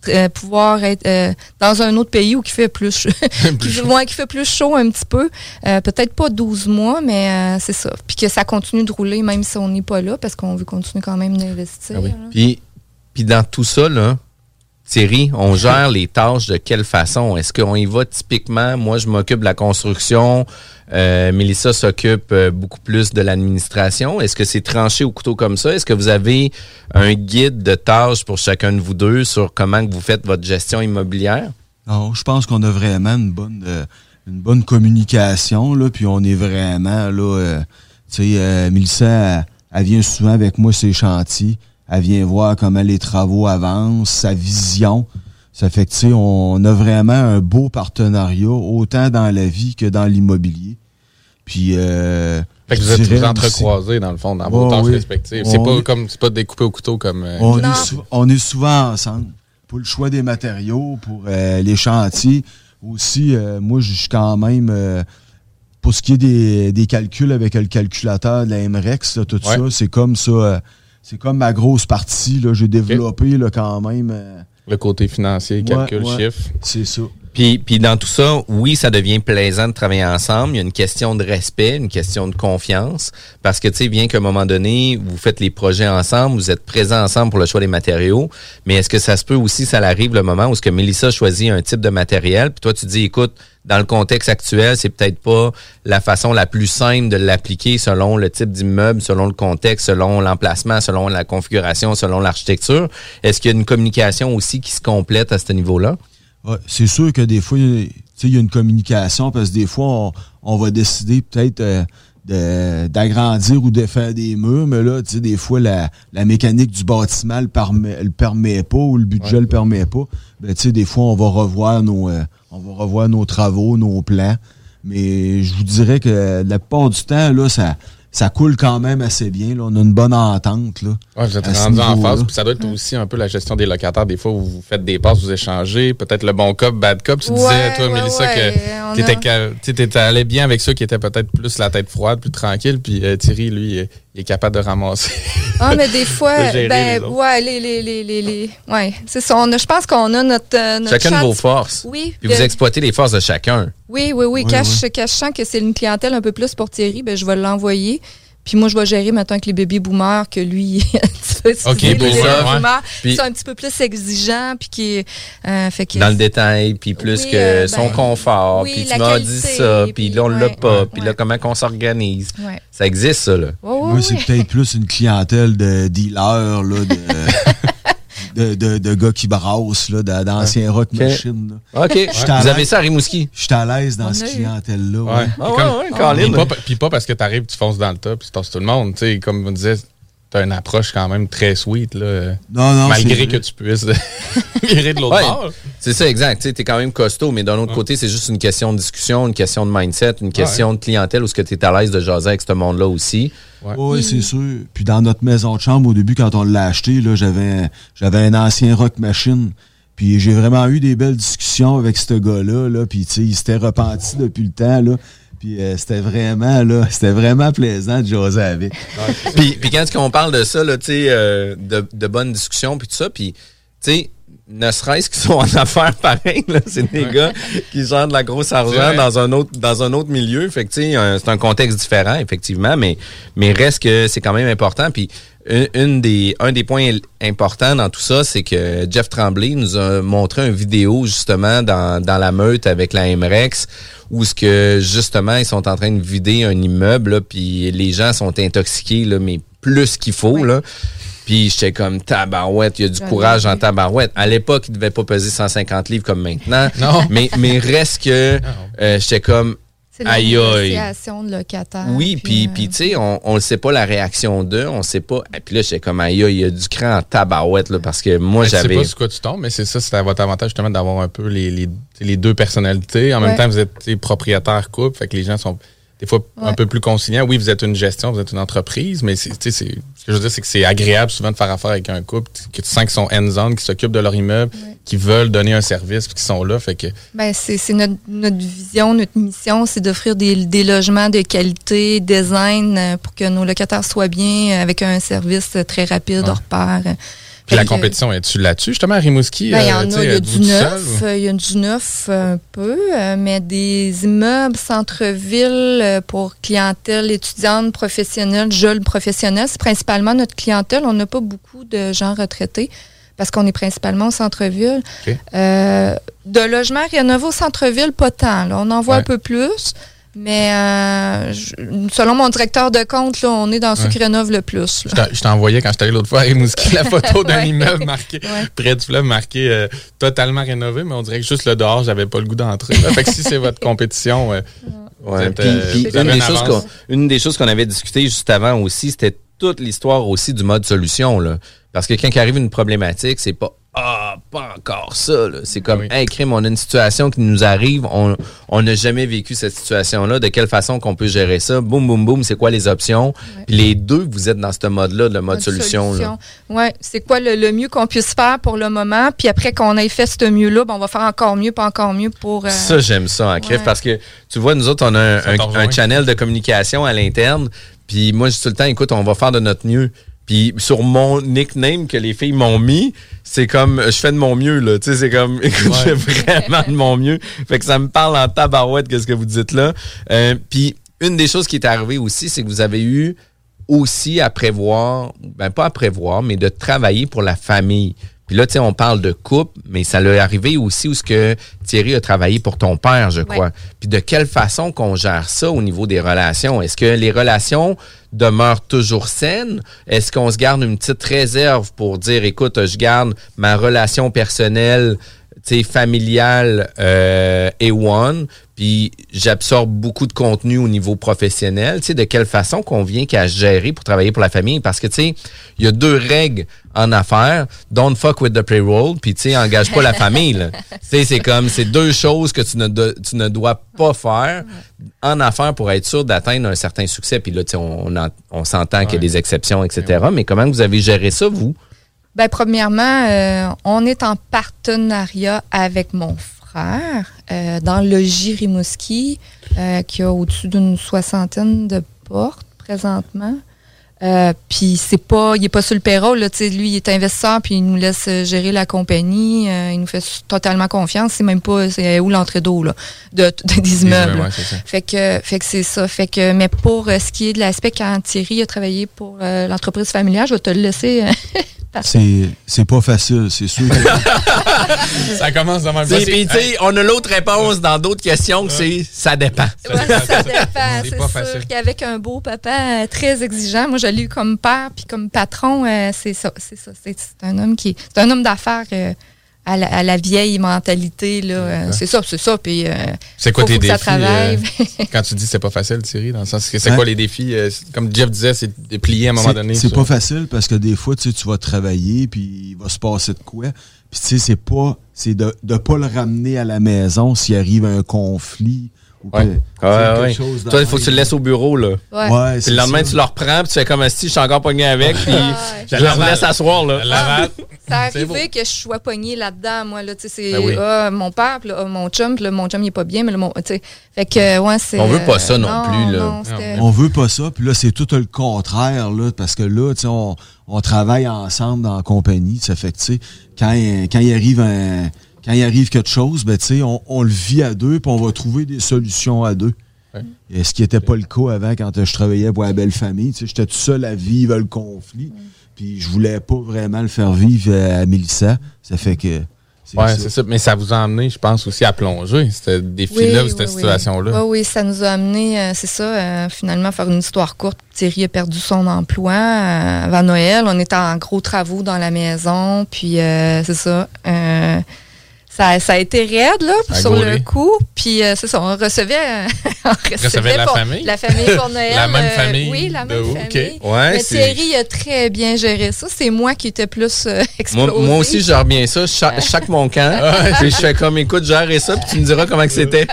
euh, pouvoir être euh, dans un autre pays où qui fait plus, qui, qui fait plus chaud un petit peu. Euh, peut-être pas 12 mois, mais c'est ça. Puis que ça continue de rouler même si on n'est pas là parce qu'on veut continuer quand même d'investir. Ah puis, puis dans tout ça, là, Thierry, on gère les tâches de quelle façon? Est-ce qu'on y va typiquement? Moi, je m'occupe de la construction. Euh, Mélissa s'occupe euh, beaucoup plus de l'administration. Est-ce que c'est tranché au couteau comme ça? Est-ce que vous avez un guide de tâches pour chacun de vous deux sur comment vous faites votre gestion immobilière? Non, je pense qu'on a vraiment une bonne, euh, une bonne communication, là, puis on est vraiment, là, euh, tu sais, Mélissa, elle, vient souvent avec moi ses chantiers. Elle vient voir comment les travaux avancent, sa vision. Ça fait que, tu sais, on a vraiment un beau partenariat, autant dans la vie que dans l'immobilier. Puis, euh, fait que vous êtes tous entrecroisés, dans le fond, dans vos tâches respectives. C'est pas comme, c'est pas découpé au couteau comme. Euh, on, est on, est souvent ensemble. Pour le choix des matériaux, pour euh, les chantiers. Aussi, euh, moi, je suis quand même, pour ce qui est des, des, calculs avec le calculateur de la MREX, tout ça, c'est comme ça c'est comme ma grosse partie. Là, j'ai développé là, quand même. Euh, le côté financier, calcul, chiffre. C'est ça. Puis, dans tout ça, oui, ça devient plaisant de travailler ensemble. Il y a une question de respect, une question de confiance. Parce que, tu sais, bien qu'à un moment donné, vous faites les projets ensemble, vous êtes présents ensemble pour le choix des matériaux. Mais est-ce que ça se peut aussi, ça arrive le moment où ce que Mélissa choisit un type de matériel, puis toi, tu dis, écoute, dans le contexte actuel, c'est peut-être pas la façon la plus simple de l'appliquer selon le type d'immeuble, selon le contexte, selon l'emplacement, selon la configuration, selon l'architecture. Est-ce qu'il y a une communication aussi qui se complète à ce niveau-là? C'est sûr que des fois, il y a une communication parce que des fois, on, va décider peut-être euh, d'agrandir ou de faire des murs, mais là, des fois, la, mécanique du bâtiment ne le permet, pas ou le budget ne le permet pas. Ben, des fois, on va revoir nos, euh, on va revoir nos travaux, nos plans. Mais je vous dirais que la plupart du temps, là, ça, ça coule quand même assez bien. Là. On a une bonne entente. Là, ouais, vous êtes rendu en phase. Puis ça doit être aussi un peu la gestion des locataires. Des fois, vous faites des passes, vous échangez. Peut-être le bon cop, bad cop. Tu disais, toi, Mélissa, que tu étais, allé bien avec ceux qui étaient peut-être plus la tête froide, plus tranquille. Puis euh, Thierry, lui, il est capable de ramasser. Ah, mais des fois, ben, ouais, les, les, les, les, ouais, c'est ça. On je pense qu'on a notre, euh, notre Chacun de vos forces. Oui. Puis vous exploitez les forces de chacun. Oui, oui, oui. quand, Je, que c'est une clientèle un peu plus pour Thierry, ben, je vais l'envoyer. Puis moi, je vais gérer maintenant avec les bébés boomers que lui, OK, les boomers qui sont un petit peu plus exigeants. Puis qui, euh, fait que Dans le détail, puis plus que euh, son ben, confort. puis tu m'as dit ça, puis là, on l'a pas. Puis là, comment qu'on s'organise? Ça existe, ça, là. moi, c'est peut-être plus une clientèle de dealers, là, de... de, de, de gars qui brassent, là, d'anciens rock Ok. machines. là. OK. Vous l'aise- avez ça à Rimouski? J'étais à l'aise dans cette clientèle-là. Ouais. Ah ouais, ouais. Puis pas, parce que t'arrives, tu fonces dans le tas, puis tu tasses tout le monde. Tu sais, comme on disait, t'as une approche quand même très sweet, là. Non, non, Malgré que tu puisses virer de l'autre Ouais, bord. c'est ça, exact. Tu es quand même costaud, mais d'un autre côté, c'est juste une question de discussion, une question de mindset, une question de clientèle où ce que tu es à l'aise de jaser avec ce monde-là aussi. Oui, c'est sûr. Puis dans notre maison de chambre, au début, quand on l'a acheté, là, j'avais, j'avais un ancien rock machine. Puis j'ai vraiment eu des belles discussions avec ce gars-là. Là, puis tu sais, il s'était repenti depuis le temps. Là. Puis euh, c'était vraiment, là, c'était vraiment plaisant de jaser avec. puis, puis quand on parle de ça, là, tu sais, euh, de, de bonnes discussions, puis tout ça, puis, tu sais, ne serait-ce qu'ils sont en affaires pareil, là, c'est des gars qui gèrent de la grosse argent dans un autre dans un autre milieu. Fait que, tu sais, un- c'est un contexte différent, effectivement, mais, mais reste que c'est quand même important. Puis, une, une des, un des points importants dans tout ça, c'est que Jeff Tremblay nous a montré une vidéo, justement, dans, dans la meute avec la MREX, où ce que, justement, ils sont en train de vider un immeuble, là, puis les gens sont intoxiqués, là, mais plus qu'il faut, là. Puis j'étais comme tabarouette, il y a du courage en tabarouette. À l'époque, il devait pas peser 150 livres comme maintenant. Non. Mais, mais reste que euh, j'étais comme aïe aïe. négociation de locataire. Oui, puis puis tu sais, on, on le sait pas la réaction d'eux, on sait pas. Et puis là, j'étais comme aïe aïe, il y a du cran en tabarouette là parce que moi Je sais j'avais pas sur quoi tu tombes, mais c'est ça, c'est à votre avantage justement d'avoir un peu les, les, les deux personnalités. En même temps, vous êtes tu sais, propriétaire couple, fait que les gens sont des fois un peu plus conciliants. Oui, vous êtes une gestion, vous êtes une entreprise, mais c'est, tu sais, c'est- ce que je veux dire, c'est que c'est agréable souvent de faire affaire avec un couple que tu sens qu'ils sont hands-on, qui s'occupent de leur immeuble, qui veulent donner un service, puis qui sont là. Fait que Ben, c'est c'est notre, notre vision, notre mission, c'est d'offrir des, des logements de qualité, design, euh, pour que nos locataires soient bien, euh, avec un service euh, très rapide, Ouais. hors pair. Puis la compétition, est-tu là-dessus, justement, à Rimouski? Ben, il y euh, en a, il y a du neuf, euh, il y a du neuf un peu, euh, mais des immeubles centre-ville pour clientèle étudiante, professionnelle, jeunes professionnels, c'est principalement notre clientèle. On n'a pas beaucoup de gens retraités parce qu'on est principalement au centre-ville. Euh, de logements rénovés au centre-ville, pas tant. là. On en voit Ouais. un peu plus. Mais euh, je- selon mon directeur de compte, là, on est dans ceux Ouais. qui rénovent le plus. là. Je t'en- Je t'envoyais quand j'étais allé l'autre fois à Rimouski la photo d'un Ouais. immeuble marqué Ouais. près du fleuve marqué euh, totalement rénové, mais on dirait que juste le dehors, j'avais pas le goût d'entrer. là. Fait que si c'est votre compétition, euh, vous Ouais, êtes, puis- euh, puis vous avez une, des choses qu'on, une des choses qu'on avait discuté juste avant aussi, c'était toute l'histoire aussi du mode solution. Là. Parce que quand il arrive une problématique, c'est pas Ah, pas encore ça. là. C'est comme Oui. Hey, crime, on a une situation qui nous arrive, on on n'a jamais vécu cette situation-là. De quelle façon qu'on peut gérer ça? Boum, boum, boum, c'est quoi les options? Puis les deux, vous êtes dans ce mode-là, le mode solution. là. Oui, c'est quoi le, le mieux qu'on puisse faire pour le moment? Puis après qu'on ait fait ce mieux-là, ben, on va faire encore mieux, pas encore mieux pour. euh, Ça, j'aime ça en Ouais. parce que tu vois, nous autres, on a un, un- un channel de communication à l'interne. Puis moi, je dis tout le temps, écoute, on va faire de notre mieux. Puis sur mon nickname que les filles m'ont mis, c'est comme je fais de mon mieux là. Tu sais, c'est comme écoute, je fais vraiment de mon mieux. Fait que ça me parle en tabarouette qu'est-ce que vous dites là. Euh, puis une des choses qui est arrivée aussi, c'est que vous avez eu aussi à prévoir, ben pas à prévoir, mais de travailler pour la famille. Puis là, tu sais, on parle de couple, mais ça l'est arrivé aussi où ce que Thierry a travaillé pour ton père, je crois. Puis de quelle façon qu'on gère ça au niveau des relations? Est-ce que les relations demeurent toujours saines? Est-ce qu'on se garde une petite réserve pour dire, écoute, je garde ma relation personnelle, tu sais, familiale euh, et one, puis j'absorbe beaucoup de contenu au niveau professionnel. Tu sais, de quelle façon qu'on vient qu'à gérer pour travailler pour la famille? Parce que, tu sais, il y a deux règles en affaires. Don't fuck with the payroll, puis, tu sais, engage pas la famille. là. Tu sais, c'est comme, c'est deux choses que tu ne, do- tu ne dois pas faire en affaires pour être sûr d'atteindre un certain succès. Puis là, tu sais, on, on s'entend qu'il y a des exceptions, etc. Mais comment vous avez géré ça, vous? Ben, premièrement, euh, on est en partenariat avec mon frère euh, dans le logis Rimouski, euh, qui a au-dessus d'une soixantaine de portes présentement. Euh, puis c'est pas, il est pas sur le payroll, là, tu sais, lui il est investisseur puis il nous laisse gérer la compagnie, euh, il nous fait totalement confiance, c'est même pas c'est où l'entrée d'eau là, de, de- des immeubles. ouais, ça. Fait que, fait que c'est ça. Fait que, mais pour euh, ce qui est de l'aspect quand Thierry a travaillé pour l'entreprise familiale, je vais te le laisser C'est, c'est pas facile, c'est sûr. ça commence dans même Puis, tu sais, on a l'autre réponse dans d'autres questions que c'est ça dépend. Ouais, ça dépend. C'est sûr qu'avec un beau papa euh, très exigeant, moi, je l'ai eu comme père puis comme patron, euh, c'est ça. C'est ça. C'est un homme qui C'est un homme d'affaires. Euh, à la, vieille mentalité. là. Euh, c'est ça, c'est ça. Puis, euh, c'est quoi tes défis? Euh, quand tu dis c'est pas facile, Thierry, dans le sens que c'est hein? quoi les défis? comme Jeff disait, c'est de plier à un moment donné. C'est pas facile parce que des fois, tu, sais, tu vas travailler, puis il va se passer de quoi. Puis tu sais, c'est pas, c'est de ne pas le ramener à la maison s'il arrive un conflit Ouais. ouais, Toi, il faut que tu le laisses au bureau, là. Ouais. puis le lendemain, tu le reprends, puis tu fais comme si je suis encore pogné avec, puis je le laisse asseoir, là. Ça arrivé que je sois pogné là-dedans, moi, là. Tu sais, c'est ben ah, mon père, puis mon chum, puis mon chum, il est pas bien, mais le, mon, tu sais. Fait que, ouais, c'est. On veut pas ça non, plus, là. on veut pas ça, puis là, c'est tout le contraire, là, parce que là, tu sais, on, on, travaille ensemble dans la compagnie. Ça fait que, tu sais, quand, quand il arrive un quand il arrive quelque chose, ben, on, on le vit à deux, puis on va trouver des solutions à deux. Et ce qui n'était pas le cas avant quand je travaillais pour la belle famille. J'étais tout seul à vivre le conflit. Puis je voulais pas vraiment le faire vivre à Mélissa. Ça fait que. Oui, c'est ça. Mais ça vous a amené, je pense, aussi à plonger, ce défi-là, cette situation-là. Oui, oui, ça nous a amené, euh, c'est ça, euh, finalement, faire une histoire courte. Thierry a perdu son emploi euh, avant Noël. On était en gros travaux dans la maison. Puis, c'est ça ça, ça a été raide là, sur le coup. Puis euh, c'est ça, on recevait, on recevait, la famille. La famille pour Noël. la même euh, famille. oui, la même famille. Ouais, Mais Thierry a très bien géré ça. C'est moi qui étais plus euh, explosé. Moi, moi, aussi, je gère bien ça. Chaque, mon camp. puis je fais comme, écoute, gère ça, puis tu me diras comment que c'était.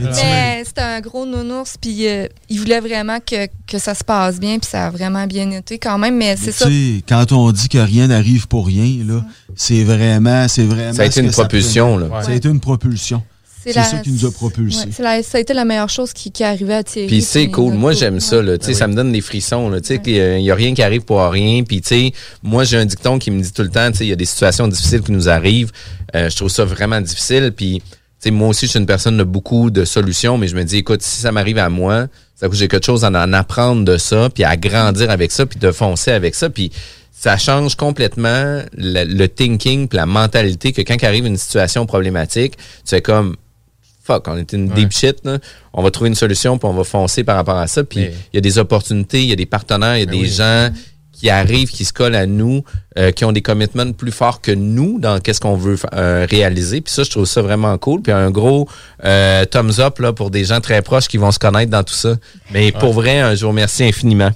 Mais c'était un gros nounours, puis il voulait vraiment que, que, ça se passe bien, puis ça a vraiment bien été quand même. Mais c'est ça. Quand on dit que rien n'arrive pour rien, là, c'est vraiment, c'est vraiment une propulsion. Là. Ça a été une propulsion. C'est ça qui nous a propulsés. ça a été la meilleure chose qui, qui est arrivée à Thierry. Puis c'est cool. Moi, j'aime ça. Là. Ben Ça me donne des frissons. Il n'y a rien qui arrive pour rien. Puis moi, j'ai un dicton qui me dit tout le temps, il y a des situations difficiles qui nous arrivent. Euh, je trouve ça vraiment difficile. Puis moi aussi, je suis une personne de beaucoup de solutions, mais je me dis, écoute, si ça m'arrive à moi, ça j'ai quelque chose à en apprendre de ça, puis à grandir avec ça, puis de foncer avec ça. Puis ça change complètement le, thinking la mentalité que quand arrive une situation problématique, tu fais comme fuck, on est une deep shit, on va trouver une solution puis on va foncer par rapport à ça. Puis il y a des opportunités, il y a des partenaires, il y a ben des gens qui arrivent, qui se collent à nous, euh, qui ont des commitments plus forts que nous dans qu'est-ce qu'on veut euh, réaliser. Puis ça, je trouve ça vraiment cool. Puis un gros euh, thumbs up là, pour des gens très proches qui vont se connaître dans tout ça. Mais pour vrai, je vous remercie infiniment.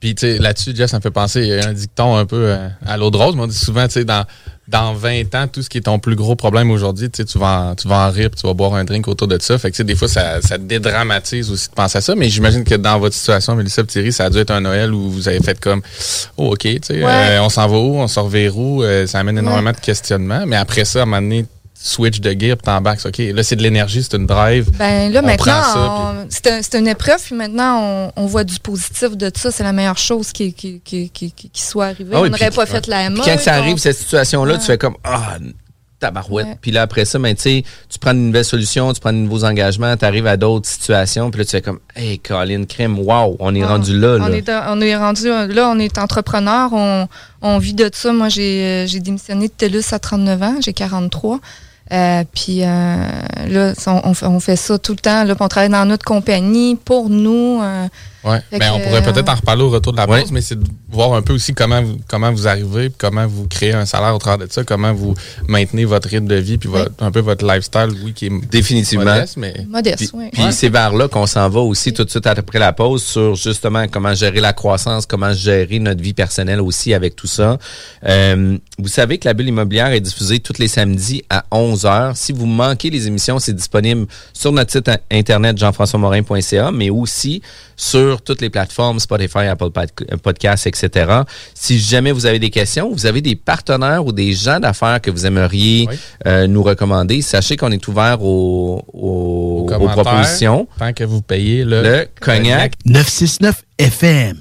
Puis, tu sais, là-dessus, Jeff, ça me fait penser, il y a un dicton un peu euh, à l'eau de rose. On dit souvent, tu sais, dans, dans 20 ans, tout ce qui est ton plus gros problème aujourd'hui, tu sais, tu vas, en, tu vas en rire, tu vas boire un drink autour de ça. Fait que, tu sais, des fois, ça, ça dédramatise aussi de penser à ça. Mais j'imagine que dans votre situation, Mélissa Thierry, ça a dû être un Noël où vous avez fait comme, oh, OK, tu sais, euh, on s'en va où, on sort vers où, euh, ça amène énormément de questionnements. Mais après ça, à un moment donné, switch de gear puis t'embarques. OK, là, c'est de l'énergie, c'est une drive. Ben là, maintenant, c'est une épreuve, puis maintenant, on, voit du positif de ça. C'est la meilleure chose qui, qui, qui, qui, soit arrivée. Ah on n'aurait pas fait la même. Quand ça arrive, cette situation-là, tu fais comme Ah, tabarouette. Puis là, après ça, ben, tu prends une nouvelle solution, tu prends de nouveaux engagements, tu arrives à d'autres situations, puis là, tu fais comme Hey, Colin Crème, wow, on est rendu là. On, est, on est rendu là, on est entrepreneur, on, on vit de ça. Moi, j'ai démissionné de TELUS à 39 ans, j'ai 43. Euh, puis euh, là, on, on, fait ça tout le temps. Là, on travaille dans notre compagnie pour nous. Euh, oui, ben, on pourrait peut-être en reparler au retour de la pause, mais c'est de voir un peu aussi comment vous, comment vous arrivez, comment vous créez un salaire au travers de ça, comment vous maintenez votre rythme de vie, puis un peu votre lifestyle, oui, qui est définitivement modeste. Mais... modeste oui. puis c'est vers là qu'on s'en va aussi tout de suite après la pause sur justement comment gérer la croissance, comment gérer notre vie personnelle aussi avec tout ça. Euh, vous savez que la bulle immobilière est diffusée tous les samedis à 11h. Si vous manquez les émissions, c'est disponible sur notre site internet jean-françois-morin.ca, mais aussi sur toutes les plateformes, Spotify, Apple Podcasts, etc. Si jamais vous avez des questions, vous avez des partenaires ou des gens d'affaires que vous aimeriez euh, nous recommander, sachez qu'on est ouvert aux, aux, propositions. Tant que vous payez le, le cognac. 969 FM.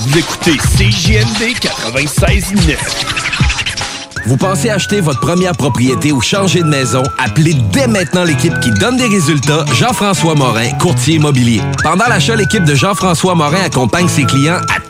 Vous écoutez CJMD 96.9. Vous pensez acheter votre première propriété ou changer de maison? Appelez dès maintenant l'équipe qui donne des résultats, Jean-François Morin, courtier immobilier. Pendant l'achat, l'équipe de Jean-François Morin accompagne ses clients à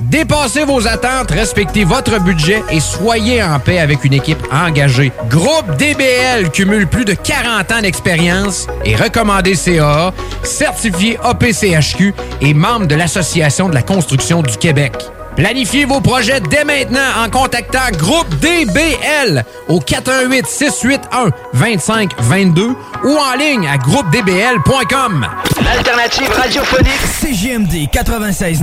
Dépassez vos attentes, respectez votre budget et soyez en paix avec une équipe engagée. Groupe DBL cumule plus de 40 ans d'expérience et recommandé CAA, certifié APCHQ et membre de l'Association de la construction du Québec. Planifiez vos projets dès maintenant en contactant Groupe DBL au 418 681 2522 ou en ligne à groupedbl.com. L'alternative radiophonique CGMD 96.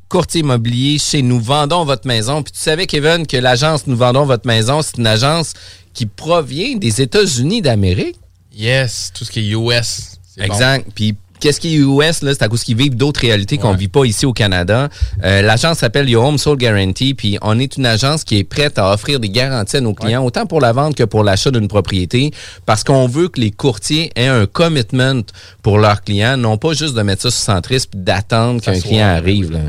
courtier immobilier chez Nous Vendons Votre Maison. Puis tu savais, Kevin, que l'agence Nous Vendons Votre Maison, c'est une agence qui provient des États-Unis d'Amérique. Yes, tout ce qui est US. Exact. Puis qu'est-ce qui est US, là, c'est à cause qu'ils vivent d'autres réalités qu'on ne vit pas ici au Canada. Euh, l'agence s'appelle Your Home Soul Guarantee, puis on est une agence qui est prête à offrir des garanties à nos clients, autant pour la vente que pour l'achat d'une propriété, parce qu'on veut que les courtiers aient un commitment pour leurs clients, non pas juste de mettre ça sur centriste puis d'attendre qu'un client arrive. Là.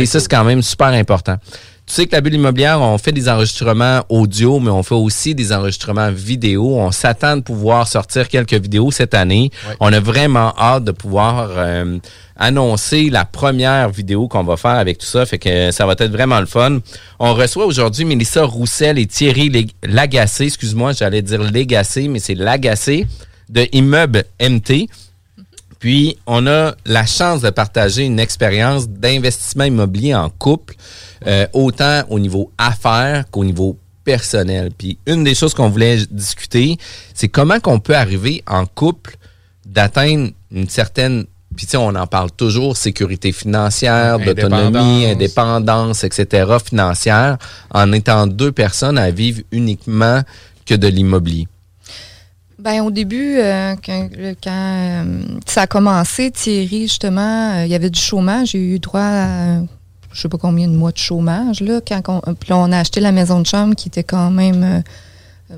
Sais, ça, c'est quand même super important. Tu sais que la bulle immobilière, on fait des enregistrements audio, mais on fait aussi des enregistrements vidéo. On s'attend de pouvoir sortir quelques vidéos cette année. On a vraiment hâte de pouvoir euh, annoncer la première vidéo qu'on va faire avec tout ça. Fait que ça va être vraiment le fun. On reçoit aujourd'hui Mélissa Roussel et Thierry Lagacé. Excuse-moi, j'allais dire Légacé, mais c'est Lagacé de Immeuble MT. Puis, on a la chance de partager une expérience d'investissement immobilier en couple, euh, autant au niveau affaires qu'au niveau personnel. Puis, une des choses qu'on voulait discuter, c'est comment qu'on peut arriver en couple d'atteindre une certaine puis tu sais, on en parle toujours, sécurité financière, d'autonomie, indépendance, etc., financière, en étant deux personnes à vivre uniquement que de l'immobilier. Ben au début, euh, quand, euh, ça a commencé, Thierry, justement, euh, il y avait du chômage. J'ai eu droit à je sais pas combien de mois de chômage. Là, quand on, puis on a acheté la maison de chambre qui était quand même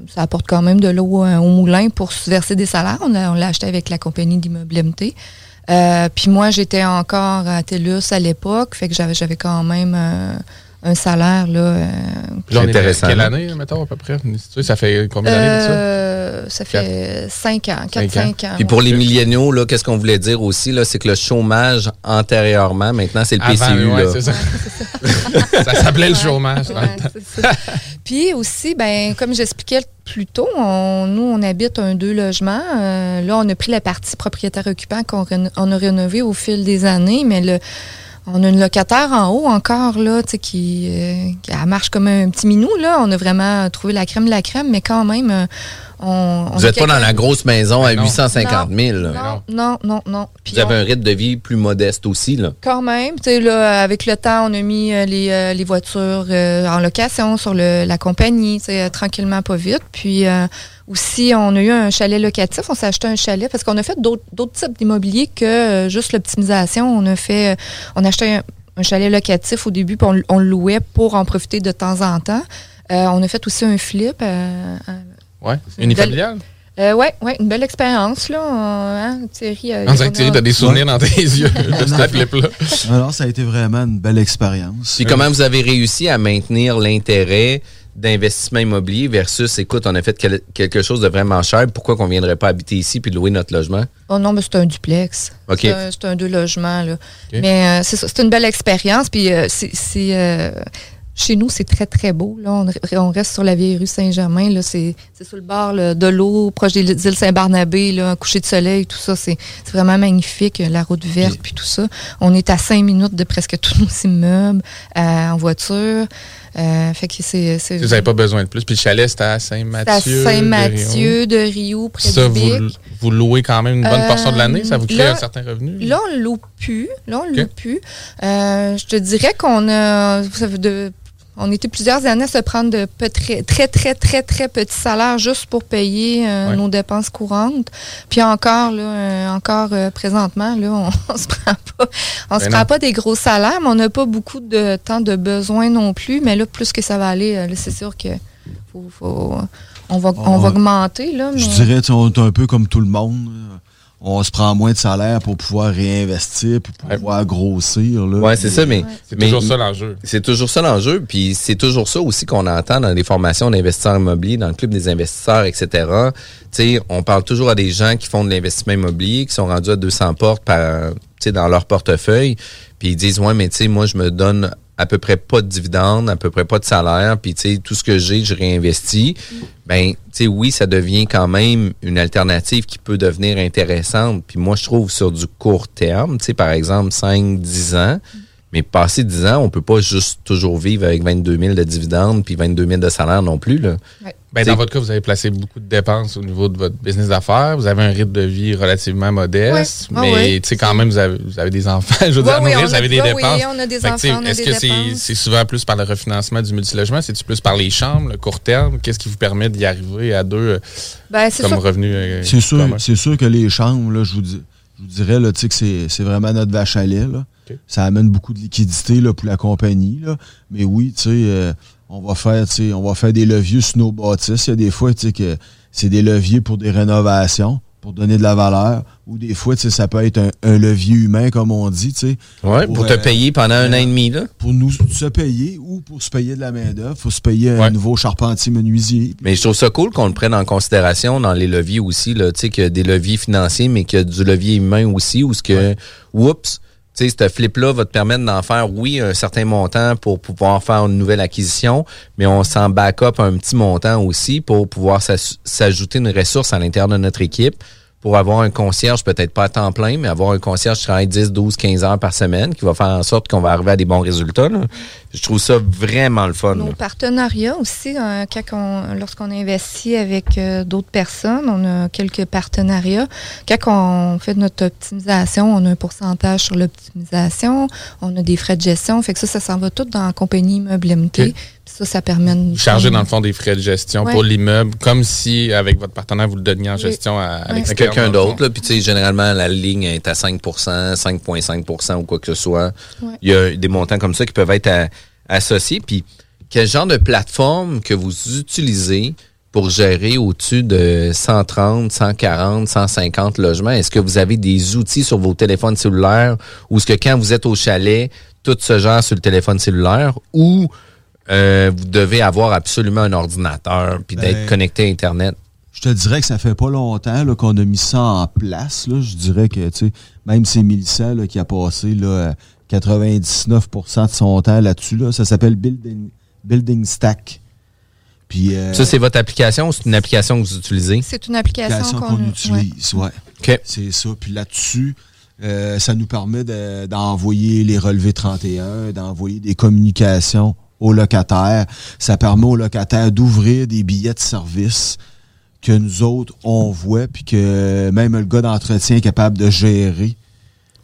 ça apporte quand même de l'eau au moulin pour se verser des salaires. On l'a acheté avec la compagnie d'immeuble MT. puis moi, j'étais encore à TELUS à l'époque, fait que j'avais j'avais quand même un salaire là. Euh, intéressant. Quelle année, mettons, à peu près? Ça fait combien d'années ça? Euh, ça fait 5 ans, 4-5 ans. Puis pour les milléniaux, là, qu'est-ce qu'on voulait dire aussi, là, c'est que le chômage antérieurement, maintenant, c'est le PCU. Ouais, là. ça. ça s'appelait le chômage. Puis aussi, ben, comme j'expliquais plus tôt, nous, on habite un deux logements. Euh, là, on a pris la partie propriétaire occupant qu'on on a rénové au fil des années, mais le on a une locataire en haut encore, là, qui, euh, qui marche comme un petit minou. Là. On a vraiment trouvé la crème de la crème, mais quand même, euh, On, vous n'êtes pas dans la grosse maison à 850 000. Non, non, non, non. vous avez un rythme de vie plus modeste aussi, là. Quand même. Tu sais, là, avec le temps, on a mis euh, les, euh, les, voitures euh, en location sur le, la compagnie, tranquillement, pas vite. Puis aussi, on a eu un chalet locatif. On s'est acheté un chalet parce qu'on a fait d'autres types d'immobilier que juste l'optimisation. On a fait, on a acheté un, chalet locatif au début, puis on, le louait pour en profiter de temps en temps. on a fait aussi un flip. ouais, unifamilial? Euh, oui, ouais, une belle expérience, là. Hein, Thierry, euh, On Thierry, t'as des souvenirs dans tes yeux de ce flip-là. Alors, ça a été vraiment une belle expérience. Puis comment vous avez réussi à maintenir l'intérêt d'investissement immobilier versus, écoute, on a fait quelque chose de vraiment cher, pourquoi qu'on ne viendrait pas habiter ici puis louer notre logement? Oh non, mais c'est un duplex. OK. C'est un, deux logements, là. Mais euh, c'est une belle expérience, puis euh, c'est chez nous, c'est très, très beau. Là. On, reste sur la vieille rue Saint-Germain. Là. C'est, sur le bord de l'eau, proche des îles Saint-Barnabé, là, un coucher de soleil, tout ça. C'est, vraiment magnifique, la route verte, puis tout ça. On est à cinq minutes de presque tous nos immeubles euh, en voiture. Euh, fait que c'est, Vous n'avez pas besoin de plus. Puis le chalet, c'était à Saint-Mathieu. à Saint-Mathieu de Rio, près ça, vous, vous, louez quand même une bonne portion de l'année? Ça vous crée un certain revenu? Là, on ne loue plus. Là, on loue plus. Euh, je te dirais qu'on a... De, on était plusieurs années à se prendre de très, très, très, très, très petits salaires juste pour payer euh, nos dépenses courantes. Puis encore, là, euh, encore euh, présentement, là, on, se prend pas, on se ben prend pas des gros salaires, mais on n'a pas beaucoup de temps de besoin non plus. Mais là, plus que ça va aller, c'est sûr que faut, on va, on va augmenter. Là, Je dirais, on est un peu comme tout le monde on se prend moins de salaire pour pouvoir réinvestir pour pouvoir grossir. Oui, c'est ça, mais. C'est toujours ça l'enjeu. C'est toujours ça l'enjeu. Puis c'est toujours ça aussi qu'on entend dans les formations d'investisseurs immobiliers, dans le club des investisseurs, etc. sais, on parle toujours à des gens qui font de l'investissement immobilier, qui sont rendus à 200 portes par, dans leur portefeuille. Puis ils disent, ouais, mais tu sais, moi, je me donne à peu près pas de dividendes, à peu près pas de salaire, puis tout ce que j'ai, je réinvestis. Ben, oui, ça devient quand même une alternative qui peut devenir intéressante. Puis moi je trouve sur du court terme, tu par exemple 5 10 ans, mais passé 10 ans, on peut pas juste toujours vivre avec 22 000 de dividendes puis 22 000 de salaire non plus. Ben, dans votre cas, vous avez placé beaucoup de dépenses au niveau de votre business d'affaires. Vous avez un rythme de vie relativement modeste, mais tu sais quand même, vous avez, vous avez, des enfants. Je veux dire, vous avez des dépenses. Oui, on a des enfants, Est-ce que c'est souvent plus par le refinancement du multilogement? C'est-tu plus par les chambres, le court terme? Qu'est-ce qui vous permet d'y arriver à deux euh, ben, comme revenu? Euh, c'est sûr, sûr que les chambres, là, je vous dis, je vous dirais là, que c'est vraiment notre vache à lait. Là. Ça amène beaucoup de liquidité là, pour la compagnie. Là. Mais oui, tu sais, euh, on va faire, on va faire des leviers sur nos bâtisses. Il y a des fois, que c'est des leviers pour des rénovations, pour donner de la valeur. Ou des fois, ça peut être un, levier humain, comme on dit. Oui, pour, te euh, payer pendant un an et demi. Là. Pour nous se payer ou pour se payer de la main-d'œuvre. Faut se payer un nouveau charpentier menuisier. Mais je trouve ça cool qu'on le prenne en considération dans les leviers aussi. Là, qu'il y a des leviers financiers, mais qu'il y a du levier humain aussi. Ou ce que, oups, tu sais, ce flip-là va te permettre d'en faire, oui, un certain montant pour pouvoir faire une nouvelle acquisition, mais on s'en back-up un petit montant aussi pour pouvoir s'ajouter une ressource à l'intérieur de notre équipe pour avoir un concierge, peut-être pas à temps plein, mais avoir un concierge qui travaille 10, 12, 15 heures par semaine, qui va faire en sorte qu'on va arriver à des bons résultats. Je trouve ça vraiment le fun. Nos partenariats aussi, hein, lorsqu'on investit avec euh, d'autres personnes, on a quelques partenariats. Quand on fait notre optimisation, on a un pourcentage sur l'optimisation, on a des frais de gestion. Fait que ça, ça s'en va tout dans la compagnie Immeuble ça, ça permet de... Charger, dans le fond, des frais de gestion pour l'immeuble, comme si, avec votre partenaire, vous le donniez en gestion à, à quelqu'un d'autre. Puis, tu sais, généralement, la ligne est à 5% 5,5% ou quoi que ce soit. Il y a des montants comme ça qui peuvent être associés. Puis, quel genre de plateforme que vous utilisez pour gérer au-dessus de 130, 140, 150 logements? Est-ce que vous avez des outils sur vos téléphones cellulaires ou est-ce que quand vous êtes au chalet, tout se gère sur le téléphone cellulaire ou euh, vous devez avoir absolument un ordinateur puis d'être ben, connecté à Internet. Je te dirais que ça fait pas longtemps qu'on a mis ça en place. Je dirais que même c'est Mélissa qui a passé là, 99% de son temps là-dessus. Là. Ça s'appelle Building, Building Stack. Puis, euh, ça, c'est votre application ou c'est une application que vous utilisez? C'est une application, qu'on utilise, oui. Ouais. C'est ça. Puis là-dessus, euh, ça nous permet d'envoyer les relevés 31, d'envoyer des communications aux locataires. Ça permet aux locataires d'ouvrir des billets de service que nous autres, on voit, puis que même le gars d'entretien est capable de gérer.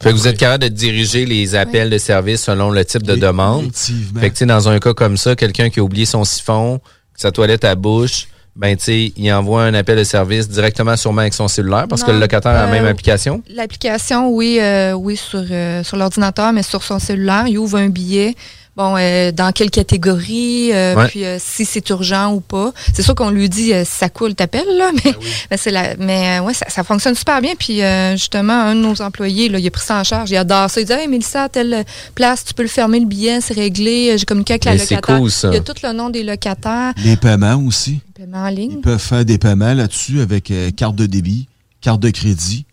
Fait que vous êtes capable de diriger les appels de service selon le type de demande. effectivement. Fait que, tu sais, dans un cas comme ça, quelqu'un qui a oublié son siphon, sa toilette à bouche, ben, tu sais, il envoie un appel de service directement sûrement avec son cellulaire parce que le locataire a la même euh, application. L'application, oui, euh, oui, sur, euh, sur l'ordinateur, mais sur son cellulaire, il ouvre un billet. Bon, euh, dans quelle catégorie, euh, Ouais. puis euh, si c'est urgent ou pas. C'est sûr qu'on lui dit euh, si ça coule, t'appelles, là, mais, mais c'est la, mais euh, ouais, ça, ça fonctionne super bien. Puis euh, justement, un de nos employés, là, il a pris ça en charge. Il adore ça. Il dit Hey, Mélissa, à telle place, tu peux le fermer le billet, c'est réglé. J'ai communiqué avec la Mais locataire. cool, ça. Il y a tout le nom des locataires. Les paiements aussi. Paiement en ligne. Ils peuvent faire des paiements là-dessus avec euh, carte de débit, carte de crédit.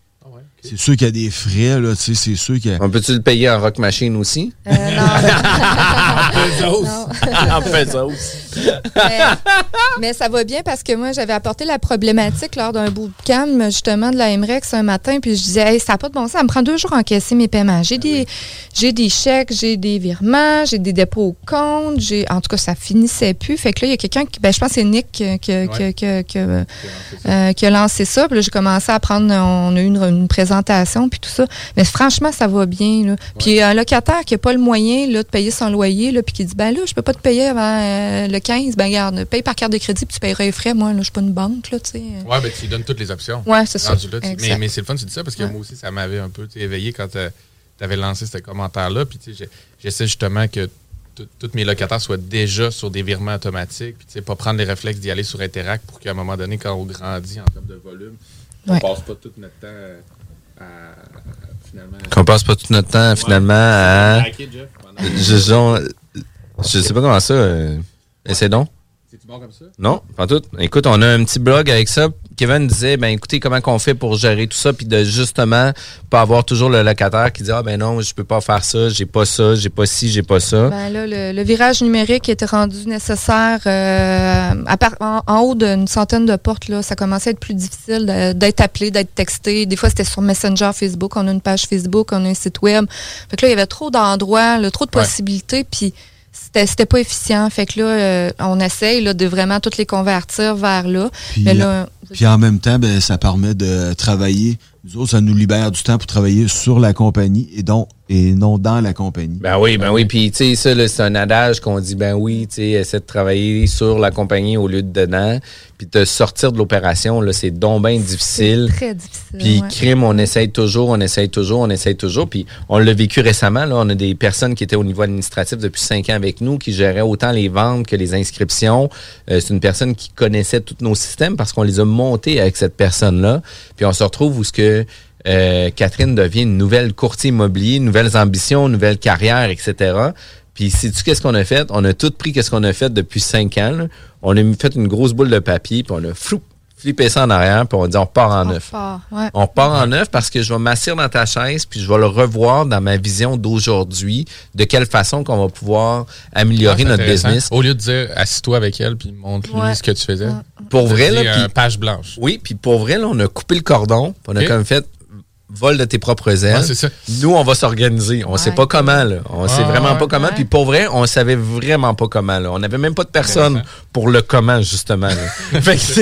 C'est sûr qu'il y a des frais, là, tu sais, c'est sûr qu'il y a... On peut-tu le payer en rock machine aussi? Euh, en pesos. mais, mais ça va bien parce que moi, j'avais apporté la problématique lors d'un bootcamp, justement, de la MREX un matin, puis je disais, hey, ça n'a pas de bon sens, ça me prend deux jours à encaisser mes paiements. J'ai des, j'ai des chèques, j'ai des virements, j'ai des dépôts au compte, j'ai, en tout cas, ça finissait plus. Fait que là, il y a quelqu'un qui, ben, je pense que c'est Nick qui, qui- qui- qui- euh, qui a lancé ça. Puis là, j'ai commencé à prendre, on a eu une, une présentation, puis tout ça. Mais franchement, ça va bien, là. Puis un locataire qui n'a pas le moyen, là, de payer son loyer, là, puis qui dit, ben là, je peux pas te payer avant euh, le 15, ben garde, paye par carte de crédit, puis tu payeras les frais. Moi, là, je suis pas une banque, là, tu sais. Ouais, ben tu lui donnes toutes les options. Ouais, c'est ça. Là, tu- mais mais c'est le fun, tu dis ça, parce que moi aussi, ça m'avait un peu éveillé quand tu avais lancé ce commentaire-là. Puis j'essaie justement que tous mes locataires soient déjà sur des virements automatiques. Puis tu sais, pas prendre les réflexes d'y aller sur Interact pour qu'à un moment donné, quand on grandit en termes de volume, on Ouais. passe pas tout notre temps euh, à, finalement. Qu'on passe pas tout notre temps, finalement, à. Pendant- Je, genre, je sais pas comment ça. euh, Essaie donc. C'est-tu bon comme ça? Non, pas tout. Écoute, on a un petit blog avec ça. Kevin disait, ben écoutez, comment qu'on fait pour gérer tout ça, puis de justement pas avoir toujours le locataire qui dit, ah ben non, je peux pas faire ça, j'ai pas ça, j'ai pas ci, j'ai pas ça. Ben là, le, le virage numérique était rendu nécessaire euh, à part- en, en haut d'une centaine de portes. Là, ça commençait à être plus difficile d'être appelé, d'être texté. Des fois, c'était sur Messenger, Facebook. On a une page Facebook, on a un site web. Fait que là, il y avait trop d'endroits, trop de possibilités, puis c'était pas efficient. Fait que là, euh, on essaye là, de vraiment toutes les convertir vers là. Puis, Mais là, puis en même temps, ben, ça permet de travailler. Nous autres, ça nous libère du temps pour travailler sur la compagnie et, donc, et non dans la compagnie. Ben oui, ben oui. Puis, tu sais, ça, là, c'est un adage qu'on dit, ben oui, tu sais, essaie de travailler sur la compagnie au lieu de dedans. Puis, de sortir de l'opération, là, c'est donc bien difficile. très difficile. Puis, ouais. crime, on essaye toujours, on essaye toujours, on essaye toujours. Puis, on l'a vécu récemment, là. On a des personnes qui étaient au niveau administratif depuis cinq ans avec nous, qui géraient autant les ventes que les inscriptions. Euh, c'est une personne qui connaissait tous nos systèmes parce qu'on les a montés avec cette personne-là. Puis, on se retrouve où ce que euh, Catherine devient une nouvelle courtier immobilier, nouvelles ambitions, nouvelle carrière, etc. Puis, sais-tu qu'est-ce qu'on a fait? On a tout pris qu'est-ce qu'on a fait depuis cinq ans. là. On a fait une grosse boule de papier, puis on a flou, flippé ça en arrière, puis on a dit on part en neuf. Fort, ouais. On part en neuf parce que je vais m'asseoir dans ta chaise puis je vais le revoir dans ma vision d'aujourd'hui, de quelle façon qu'on va pouvoir améliorer Ah, notre business. Au lieu de dire assis-toi avec elle puis montre-lui Ouais. ce que tu faisais. Pour vrai, là, puis- euh, page blanche. Oui, puis pour vrai, là, on a coupé le cordon, puis on a Ok. comme fait vol de tes propres ailes. Ouais, c'est ça. Nous, on va s'organiser. On sait pas comment, là. On sait Ouais, vraiment pas comment. Puis pour vrai, on savait vraiment pas comment, là. On n'avait même pas de personne pour le comment, justement. là. fait que,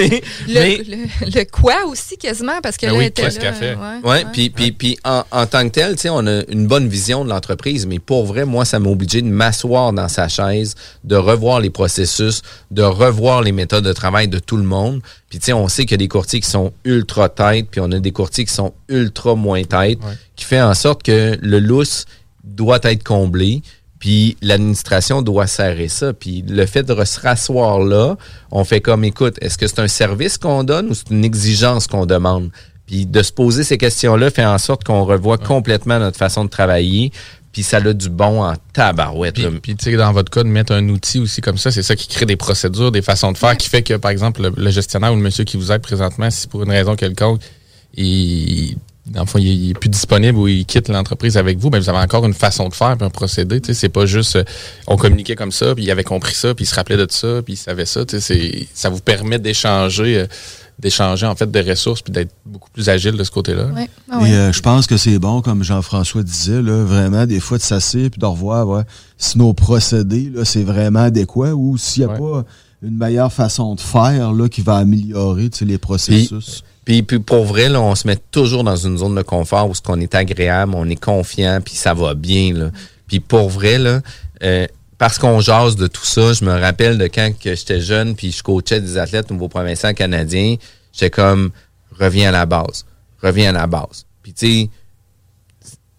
Le, mais- le- le quoi aussi, quasiment, parce que Ben là, oui, elle était qu'est-ce là, qu'elle fait? ouais, Ouais, puis puis puis en, en tant que tel, tu sais, on a une bonne vision de l'entreprise, mais pour vrai, moi, ça m'a obligé de m'asseoir dans sa chaise, de revoir les processus, de revoir les méthodes de travail de tout le monde. Puis tu sais, on sait qu'il y a des courtiers qui sont ultra tête, puis on a des courtiers qui sont ultra moins tête, qui fait en sorte que le lousse doit être comblé. Puis l'administration doit serrer ça. Puis le fait de se rasseoir là, on fait comme, écoute, est-ce que c'est un service qu'on donne ou c'est une exigence qu'on demande? Puis de se poser ces questions-là fait en sorte qu'on revoit complètement notre façon de travailler. Puis ça a du bon en tabarouette. Puis, tu sais, dans votre cas, de mettre un outil aussi comme ça, c'est ça qui crée des procédures, des façons de faire, qui fait que, par exemple, le, le gestionnaire ou le monsieur qui vous aide présentement, si pour une raison quelconque, il, dans le fond, il, il est plus disponible ou il quitte l'entreprise avec vous, ben vous avez encore une façon de faire, puis un procédé. Tu sais, c'est pas juste euh, on communiquait comme ça, puis il avait compris ça, puis il se rappelait de ça, puis il savait ça. Tu sais, c'est- ça vous permet d'échanger, euh, d'échanger en fait des ressources, puis d'être beaucoup plus agile de ce côté-là. Ouais. Ah Et ouais. euh, je pense que c'est bon, comme Jean-François disait, là, vraiment, des fois, de s'asseoir puis de revoir ouais, si nos procédés, là, c'est vraiment adéquat ou s'il n'y a pas une meilleure façon de faire là, qui va améliorer les processus. Puis, puis, pour vrai, là, on se met toujours dans une zone de confort où ce qu'on est agréable, on est confiant, puis ça va bien. Là. Puis pour vrai, là, euh, parce qu'on jase de tout ça, je me rappelle de quand que j'étais jeune, puis je coachais des athlètes nouveau provinciaux canadiens, j'étais comme reviens à la base, reviens à la base. Puis tu sais,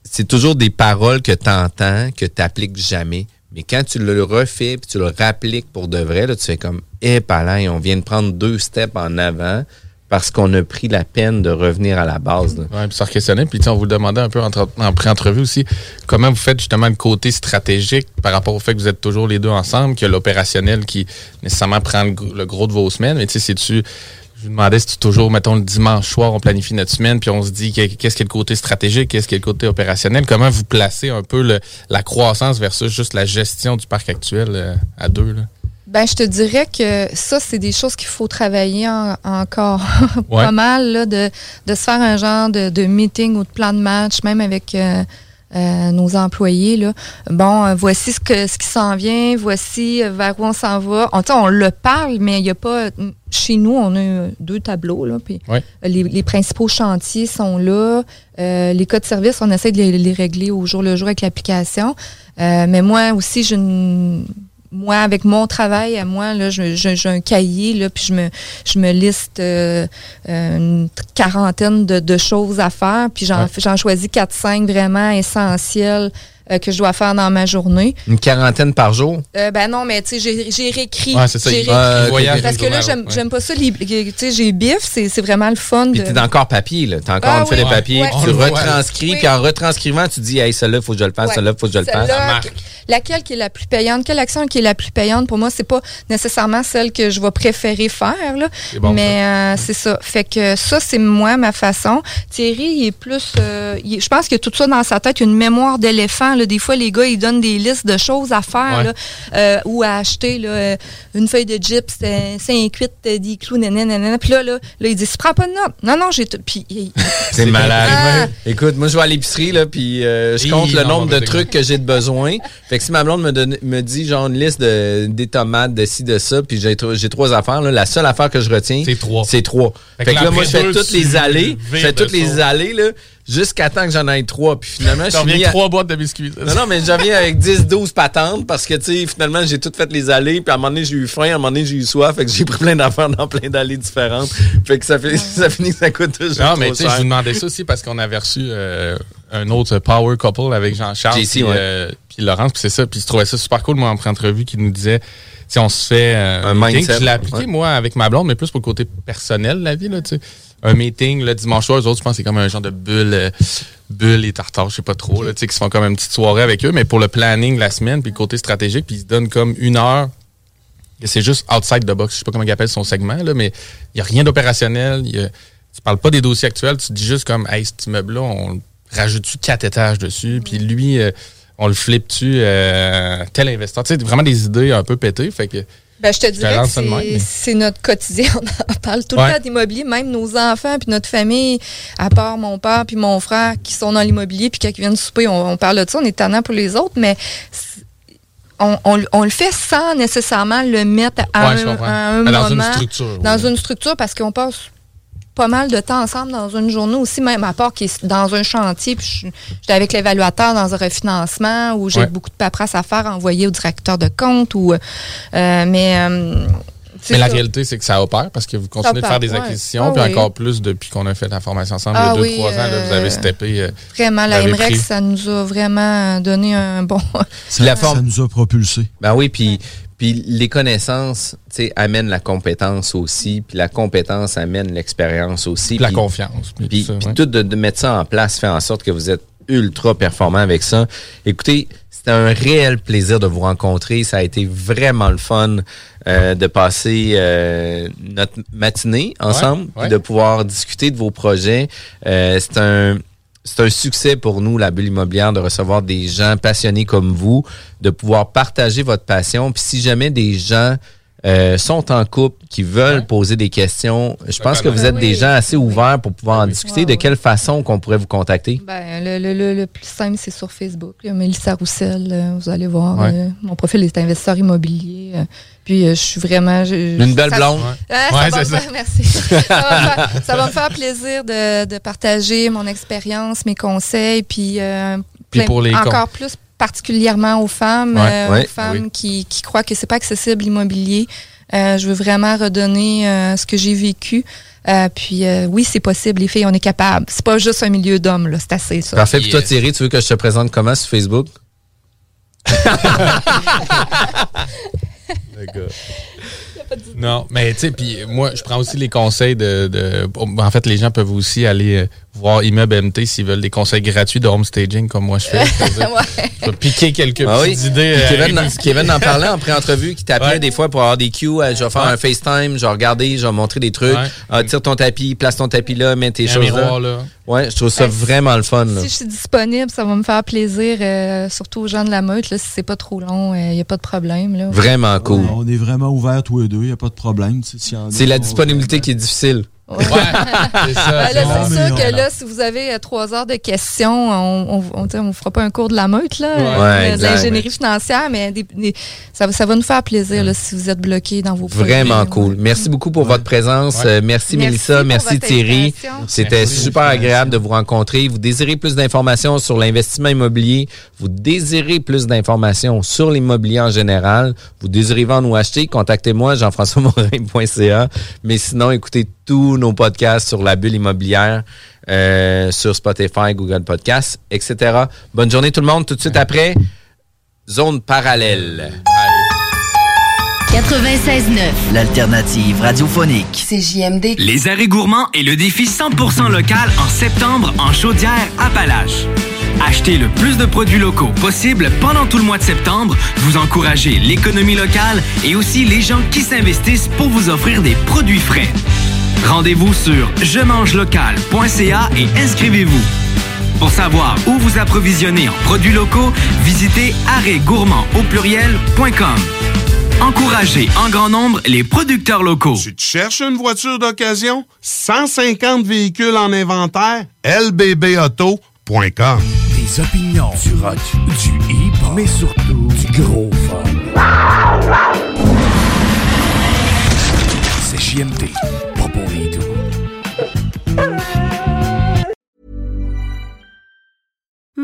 c'est toujours des paroles que tu entends, que tu jamais. Mais quand tu le refais puis tu le rappliques pour de vrai, là, tu fais comme Eh, palais, on vient de prendre deux steps en avant parce qu'on a pris la peine de revenir à la base. Oui, puis ça questionner. Puis on vous demandait un peu en, en pré-entrevue aussi comment vous faites justement le côté stratégique par rapport au fait que vous êtes toujours les deux ensemble, qu'il y a l'opérationnel qui nécessairement prend le, gros de vos semaines. Mais tu sais, c'est-tu je vous demandais si toujours, mettons, le dimanche soir, on planifie notre semaine, puis on se dit qu'est-ce qui est le côté stratégique, qu'est-ce qui est le côté opérationnel? Comment vous placez un peu la croissance versus juste la gestion du parc actuel euh, à deux? Là? Ben, je te dirais que ça, c'est des choses qu'il faut travailler encore pas mal, là, de, de, se faire un genre de, de, meeting ou de plan de match, même avec euh, euh, nos employés. Là. Bon, euh, voici ce, que, ce qui s'en vient, voici euh, vers où on s'en va. On, on le parle, mais il n'y a pas. Chez nous, on a deux tableaux. Là, puis les, principaux chantiers sont là. les cas de service, on essaie de les, les régler au jour le jour avec l'application. mais moi aussi, je moi, avec mon travail à moi, là, j'ai un cahier, là, puis je me, je me liste euh, euh, une quarantaine de, de, choses à faire, puis j'en choisis 4-5 vraiment essentielles euh, que je dois faire dans ma journée. Une quarantaine par jour? Euh, ben non, mais tu sais, j'ai réécrit. Ouais, c'est ça. Réécrit. parce que là, j'aime pas ça. Tu sais, j'ai bif, c'est vraiment le fun. Puis t'es encore papier, là. T'as encore ah, une feuille de papier, tu retranscris, puis en retranscrivant, tu dis, hey, celle-là, il faut que je le fasse, celle-là, il faut que je le fasse. Laquelle qui est la plus payante? Quelle action qui est la plus payante? Pour moi, c'est pas nécessairement celle que je vais préférer faire, là. mais euh, c'est ça. Fait que ça, c'est moi, ma façon. Thierry, il est plus. je pense que tout ça dans sa tête, une mémoire d'éléphant des fois, les gars, ils donnent des listes de choses à faire euh, ou à acheter. Là, une feuille de gyps, 5 8 des clous, nanana. Puis là, là, là, ils disent, prends pas de notes. Non, non, j'ai tout. Puis. C'est malade. Ah. Écoute, moi, je vais à l'épicerie, là, puis euh, je compte le nombre de trucs que j'ai de besoin. Fait que si ma blonde me, donne, me dit, genre, une liste de, des tomates, de ci, de ça, puis j'ai trois affaires, là, la seule affaire que je retiens, c'est trois. C'est trois. Fait, que là, moi, je fais toutes les allées. Je fais toutes les allées, là jusqu'à temps que j'en aille trois. Puis finalement, je suis trois boîtes de biscuits. Non, non, mais j'en viens avec 10, 12 patentes parce que, tu sais, finalement, j'ai tout fait les allées. Puis à un moment donné, j'ai eu faim, à un moment donné, j'ai eu soif. Fait que j'ai pris plein d'affaires dans plein d'allées différentes. Fait que ça, fait, ça finit que ça coûte toujours. Non, mais tu sais, je vous demandais ça aussi parce qu'on avait reçu euh, un autre Power Couple avec Jean-Charles. puis, euh, puis Laurence. Puis c'est ça. Puis je trouvais ça super cool, moi, en pré-entrevue, qui nous disait si on se fait euh, un mindset. Je l'ai appliqué, moi, avec ma blonde, mais plus pour le côté personnel de la vie, là, tu sais. Un meeting, le dimanche soir, eux autres, je pense que c'est comme un genre de bulle, bulle et tartare, je sais pas trop, là, tu sais, qui se font comme une petite soirée avec eux, mais pour le planning de la semaine, puis le côté stratégique, puis ils se donnent comme une heure. C'est juste outside the box, je sais pas comment il appelle son segment, là, mais il y a rien d'opérationnel, tu parles pas des dossiers actuels, tu dis juste comme, hey, cet immeuble-là, on rajoute-tu quatre étages dessus, puis lui, euh, on le flippe-tu euh, tel investisseur. Tu sais, vraiment des idées un peu pétées. Fait que, ben, je te dirais que c'est notre quotidien. On en parle tout le temps d'immobilier, même nos enfants puis notre famille, à part mon père puis mon frère qui sont dans l'immobilier puis quand ils viennent souper, on, parle de ça, on est tannant pour les autres, mais on, on, le fait sans nécessairement le mettre à un, moment. Dans une structure. Dans une structure parce qu'on passe pas mal de temps ensemble dans une journée aussi, même à part qui est dans un chantier. Puis j'étais avec l'évaluateur dans un refinancement où j'ai beaucoup de paperasse à faire envoyer au directeur de compte. Ou, euh, mais euh, mais la réalité, c'est que ça opère parce que vous continuez de faire des acquisitions, ah puis encore plus depuis qu'on a fait la formation ensemble il y a ah deux, trois ans, là, vous avez euh, steppé. vraiment, la MREX, ça nous a vraiment donné un bon. la forme... ça nous a propulsé. Ben oui, puis puis les connaissances, tu sais, amènent la compétence aussi, puis la compétence amène l'expérience aussi. la confiance. Puis, tout de, mettre ça en place fait en sorte que vous êtes ultra performant avec ça. Écoutez, c'était un réel plaisir de vous rencontrer. Ça a été vraiment le fun euh, de passer euh, notre matinée ensemble, de pouvoir discuter de vos projets. Euh, c'est un c'est un succès pour nous, la bulle immobilière, de recevoir des gens passionnés comme vous, de pouvoir partager votre passion. Puis si jamais des gens euh, sont en couple, qui veulent poser des questions, je pense que vous êtes des gens assez ouverts pour pouvoir en discuter. De quelle façon qu'on pourrait vous contacter? Ben, le, le- le- le plus simple, c'est sur Facebook. là. Mélissa Roussel, euh, vous allez voir. Ouais. euh, mon profil est investisseur immobilier. euh, puis euh, je suis vraiment. je- Une belle ça- blonde. Ah, Ouais. ça, Ouais, va ça. faire, merci. ça, va me faire, ça va me faire plaisir de, de partager mon expérience, mes conseils, puis, euh, Puis plein- pour les encore plus particulièrement aux femmes, Ouais. euh, Ouais. aux femmes Oui. qui, qui croient que c'est pas accessible l'immobilier. Euh, je veux vraiment redonner euh, ce que j'ai vécu. Euh, puis euh, oui, c'est possible, les filles, on est capable. C'est pas juste un milieu d'hommes, là, c'est assez ça. Parfait. Puis toi, Thierry, tu veux que je te présente comment sur Facebook? Le gars. Non, mais tu sais, puis moi, je prends aussi les conseils de, de- En fait, les gens peuvent aussi aller voir Immeuble MT s'ils veulent des conseils gratuits de home staging comme moi je fais. Je vais piquer quelques Ah oui. petites idées. euh, Kevin, en- Kevin en parlait en pré-entrevue, qui t'appelait Ouais. des fois pour avoir des cues. euh, Je vais faire Ouais. un FaceTime, je vais regarder, je vais montrer des trucs. Ouais. Ah, tire ton tapis, place ton tapis là, mets tes Un choses miroir, là. Ouais, je trouve ça Ben, vraiment le fun. là. Si je suis disponible, ça va me faire plaisir, euh, surtout aux gens de la meute. Là, si c'est pas trop long, il n'y a pas de problème. Là. Vraiment cool. On est vraiment ouverts tous les deux, il n'y a pas de problème. C'est la disponibilité qui est difficile. C'est ça. Ben là, c'est sûr que là, si vous avez euh, trois heures de questions, on on, on, tu sais, on fera pas un cours de la meute, là, Ouais. euh, Ouais, de exact. l'ingénierie financière, mais des- des- ça, va- ça va nous faire plaisir là, si vous êtes bloqué dans vos Vraiment projets. cool. Merci beaucoup pour votre présence. Ouais. Euh, merci, Merci Mélissa, pour merci Thierry. C'était Merci. super agréable de vous rencontrer. Vous désirez plus d'informations sur l'investissement immobilier, vous désirez plus d'informations sur l'immobilier en général, vous désirez vendre ou acheter, contactez-moi jean-françois-morin.ca. Mais sinon, écoutez tous nos podcasts sur la bulle immobilière. euh, sur Spotify, Google Podcasts, etc. Bonne journée tout le monde. Tout de suite après, zone parallèle. 96.9. L'alternative radiophonique. C'est JMD. Les arrêts gourmands et le défi 100% local en septembre en Chaudière-Appalaches. Achetez le plus de produits locaux possible pendant tout le mois de septembre. Vous encouragez l'économie locale et aussi les gens qui s'investissent pour vous offrir des produits frais. Rendez-vous sur je mange local.ca et inscrivez-vous. Pour savoir où vous approvisionner en produits locaux, visitez arrêtgourmand au pluriel.com. Encouragez en grand nombre les producteurs locaux. Tu te cherches une voiture d'occasion? 150 véhicules en inventaire? lbbauto.com Des opinions, du rock, du hip, mais surtout du gros fun. C'est JMD,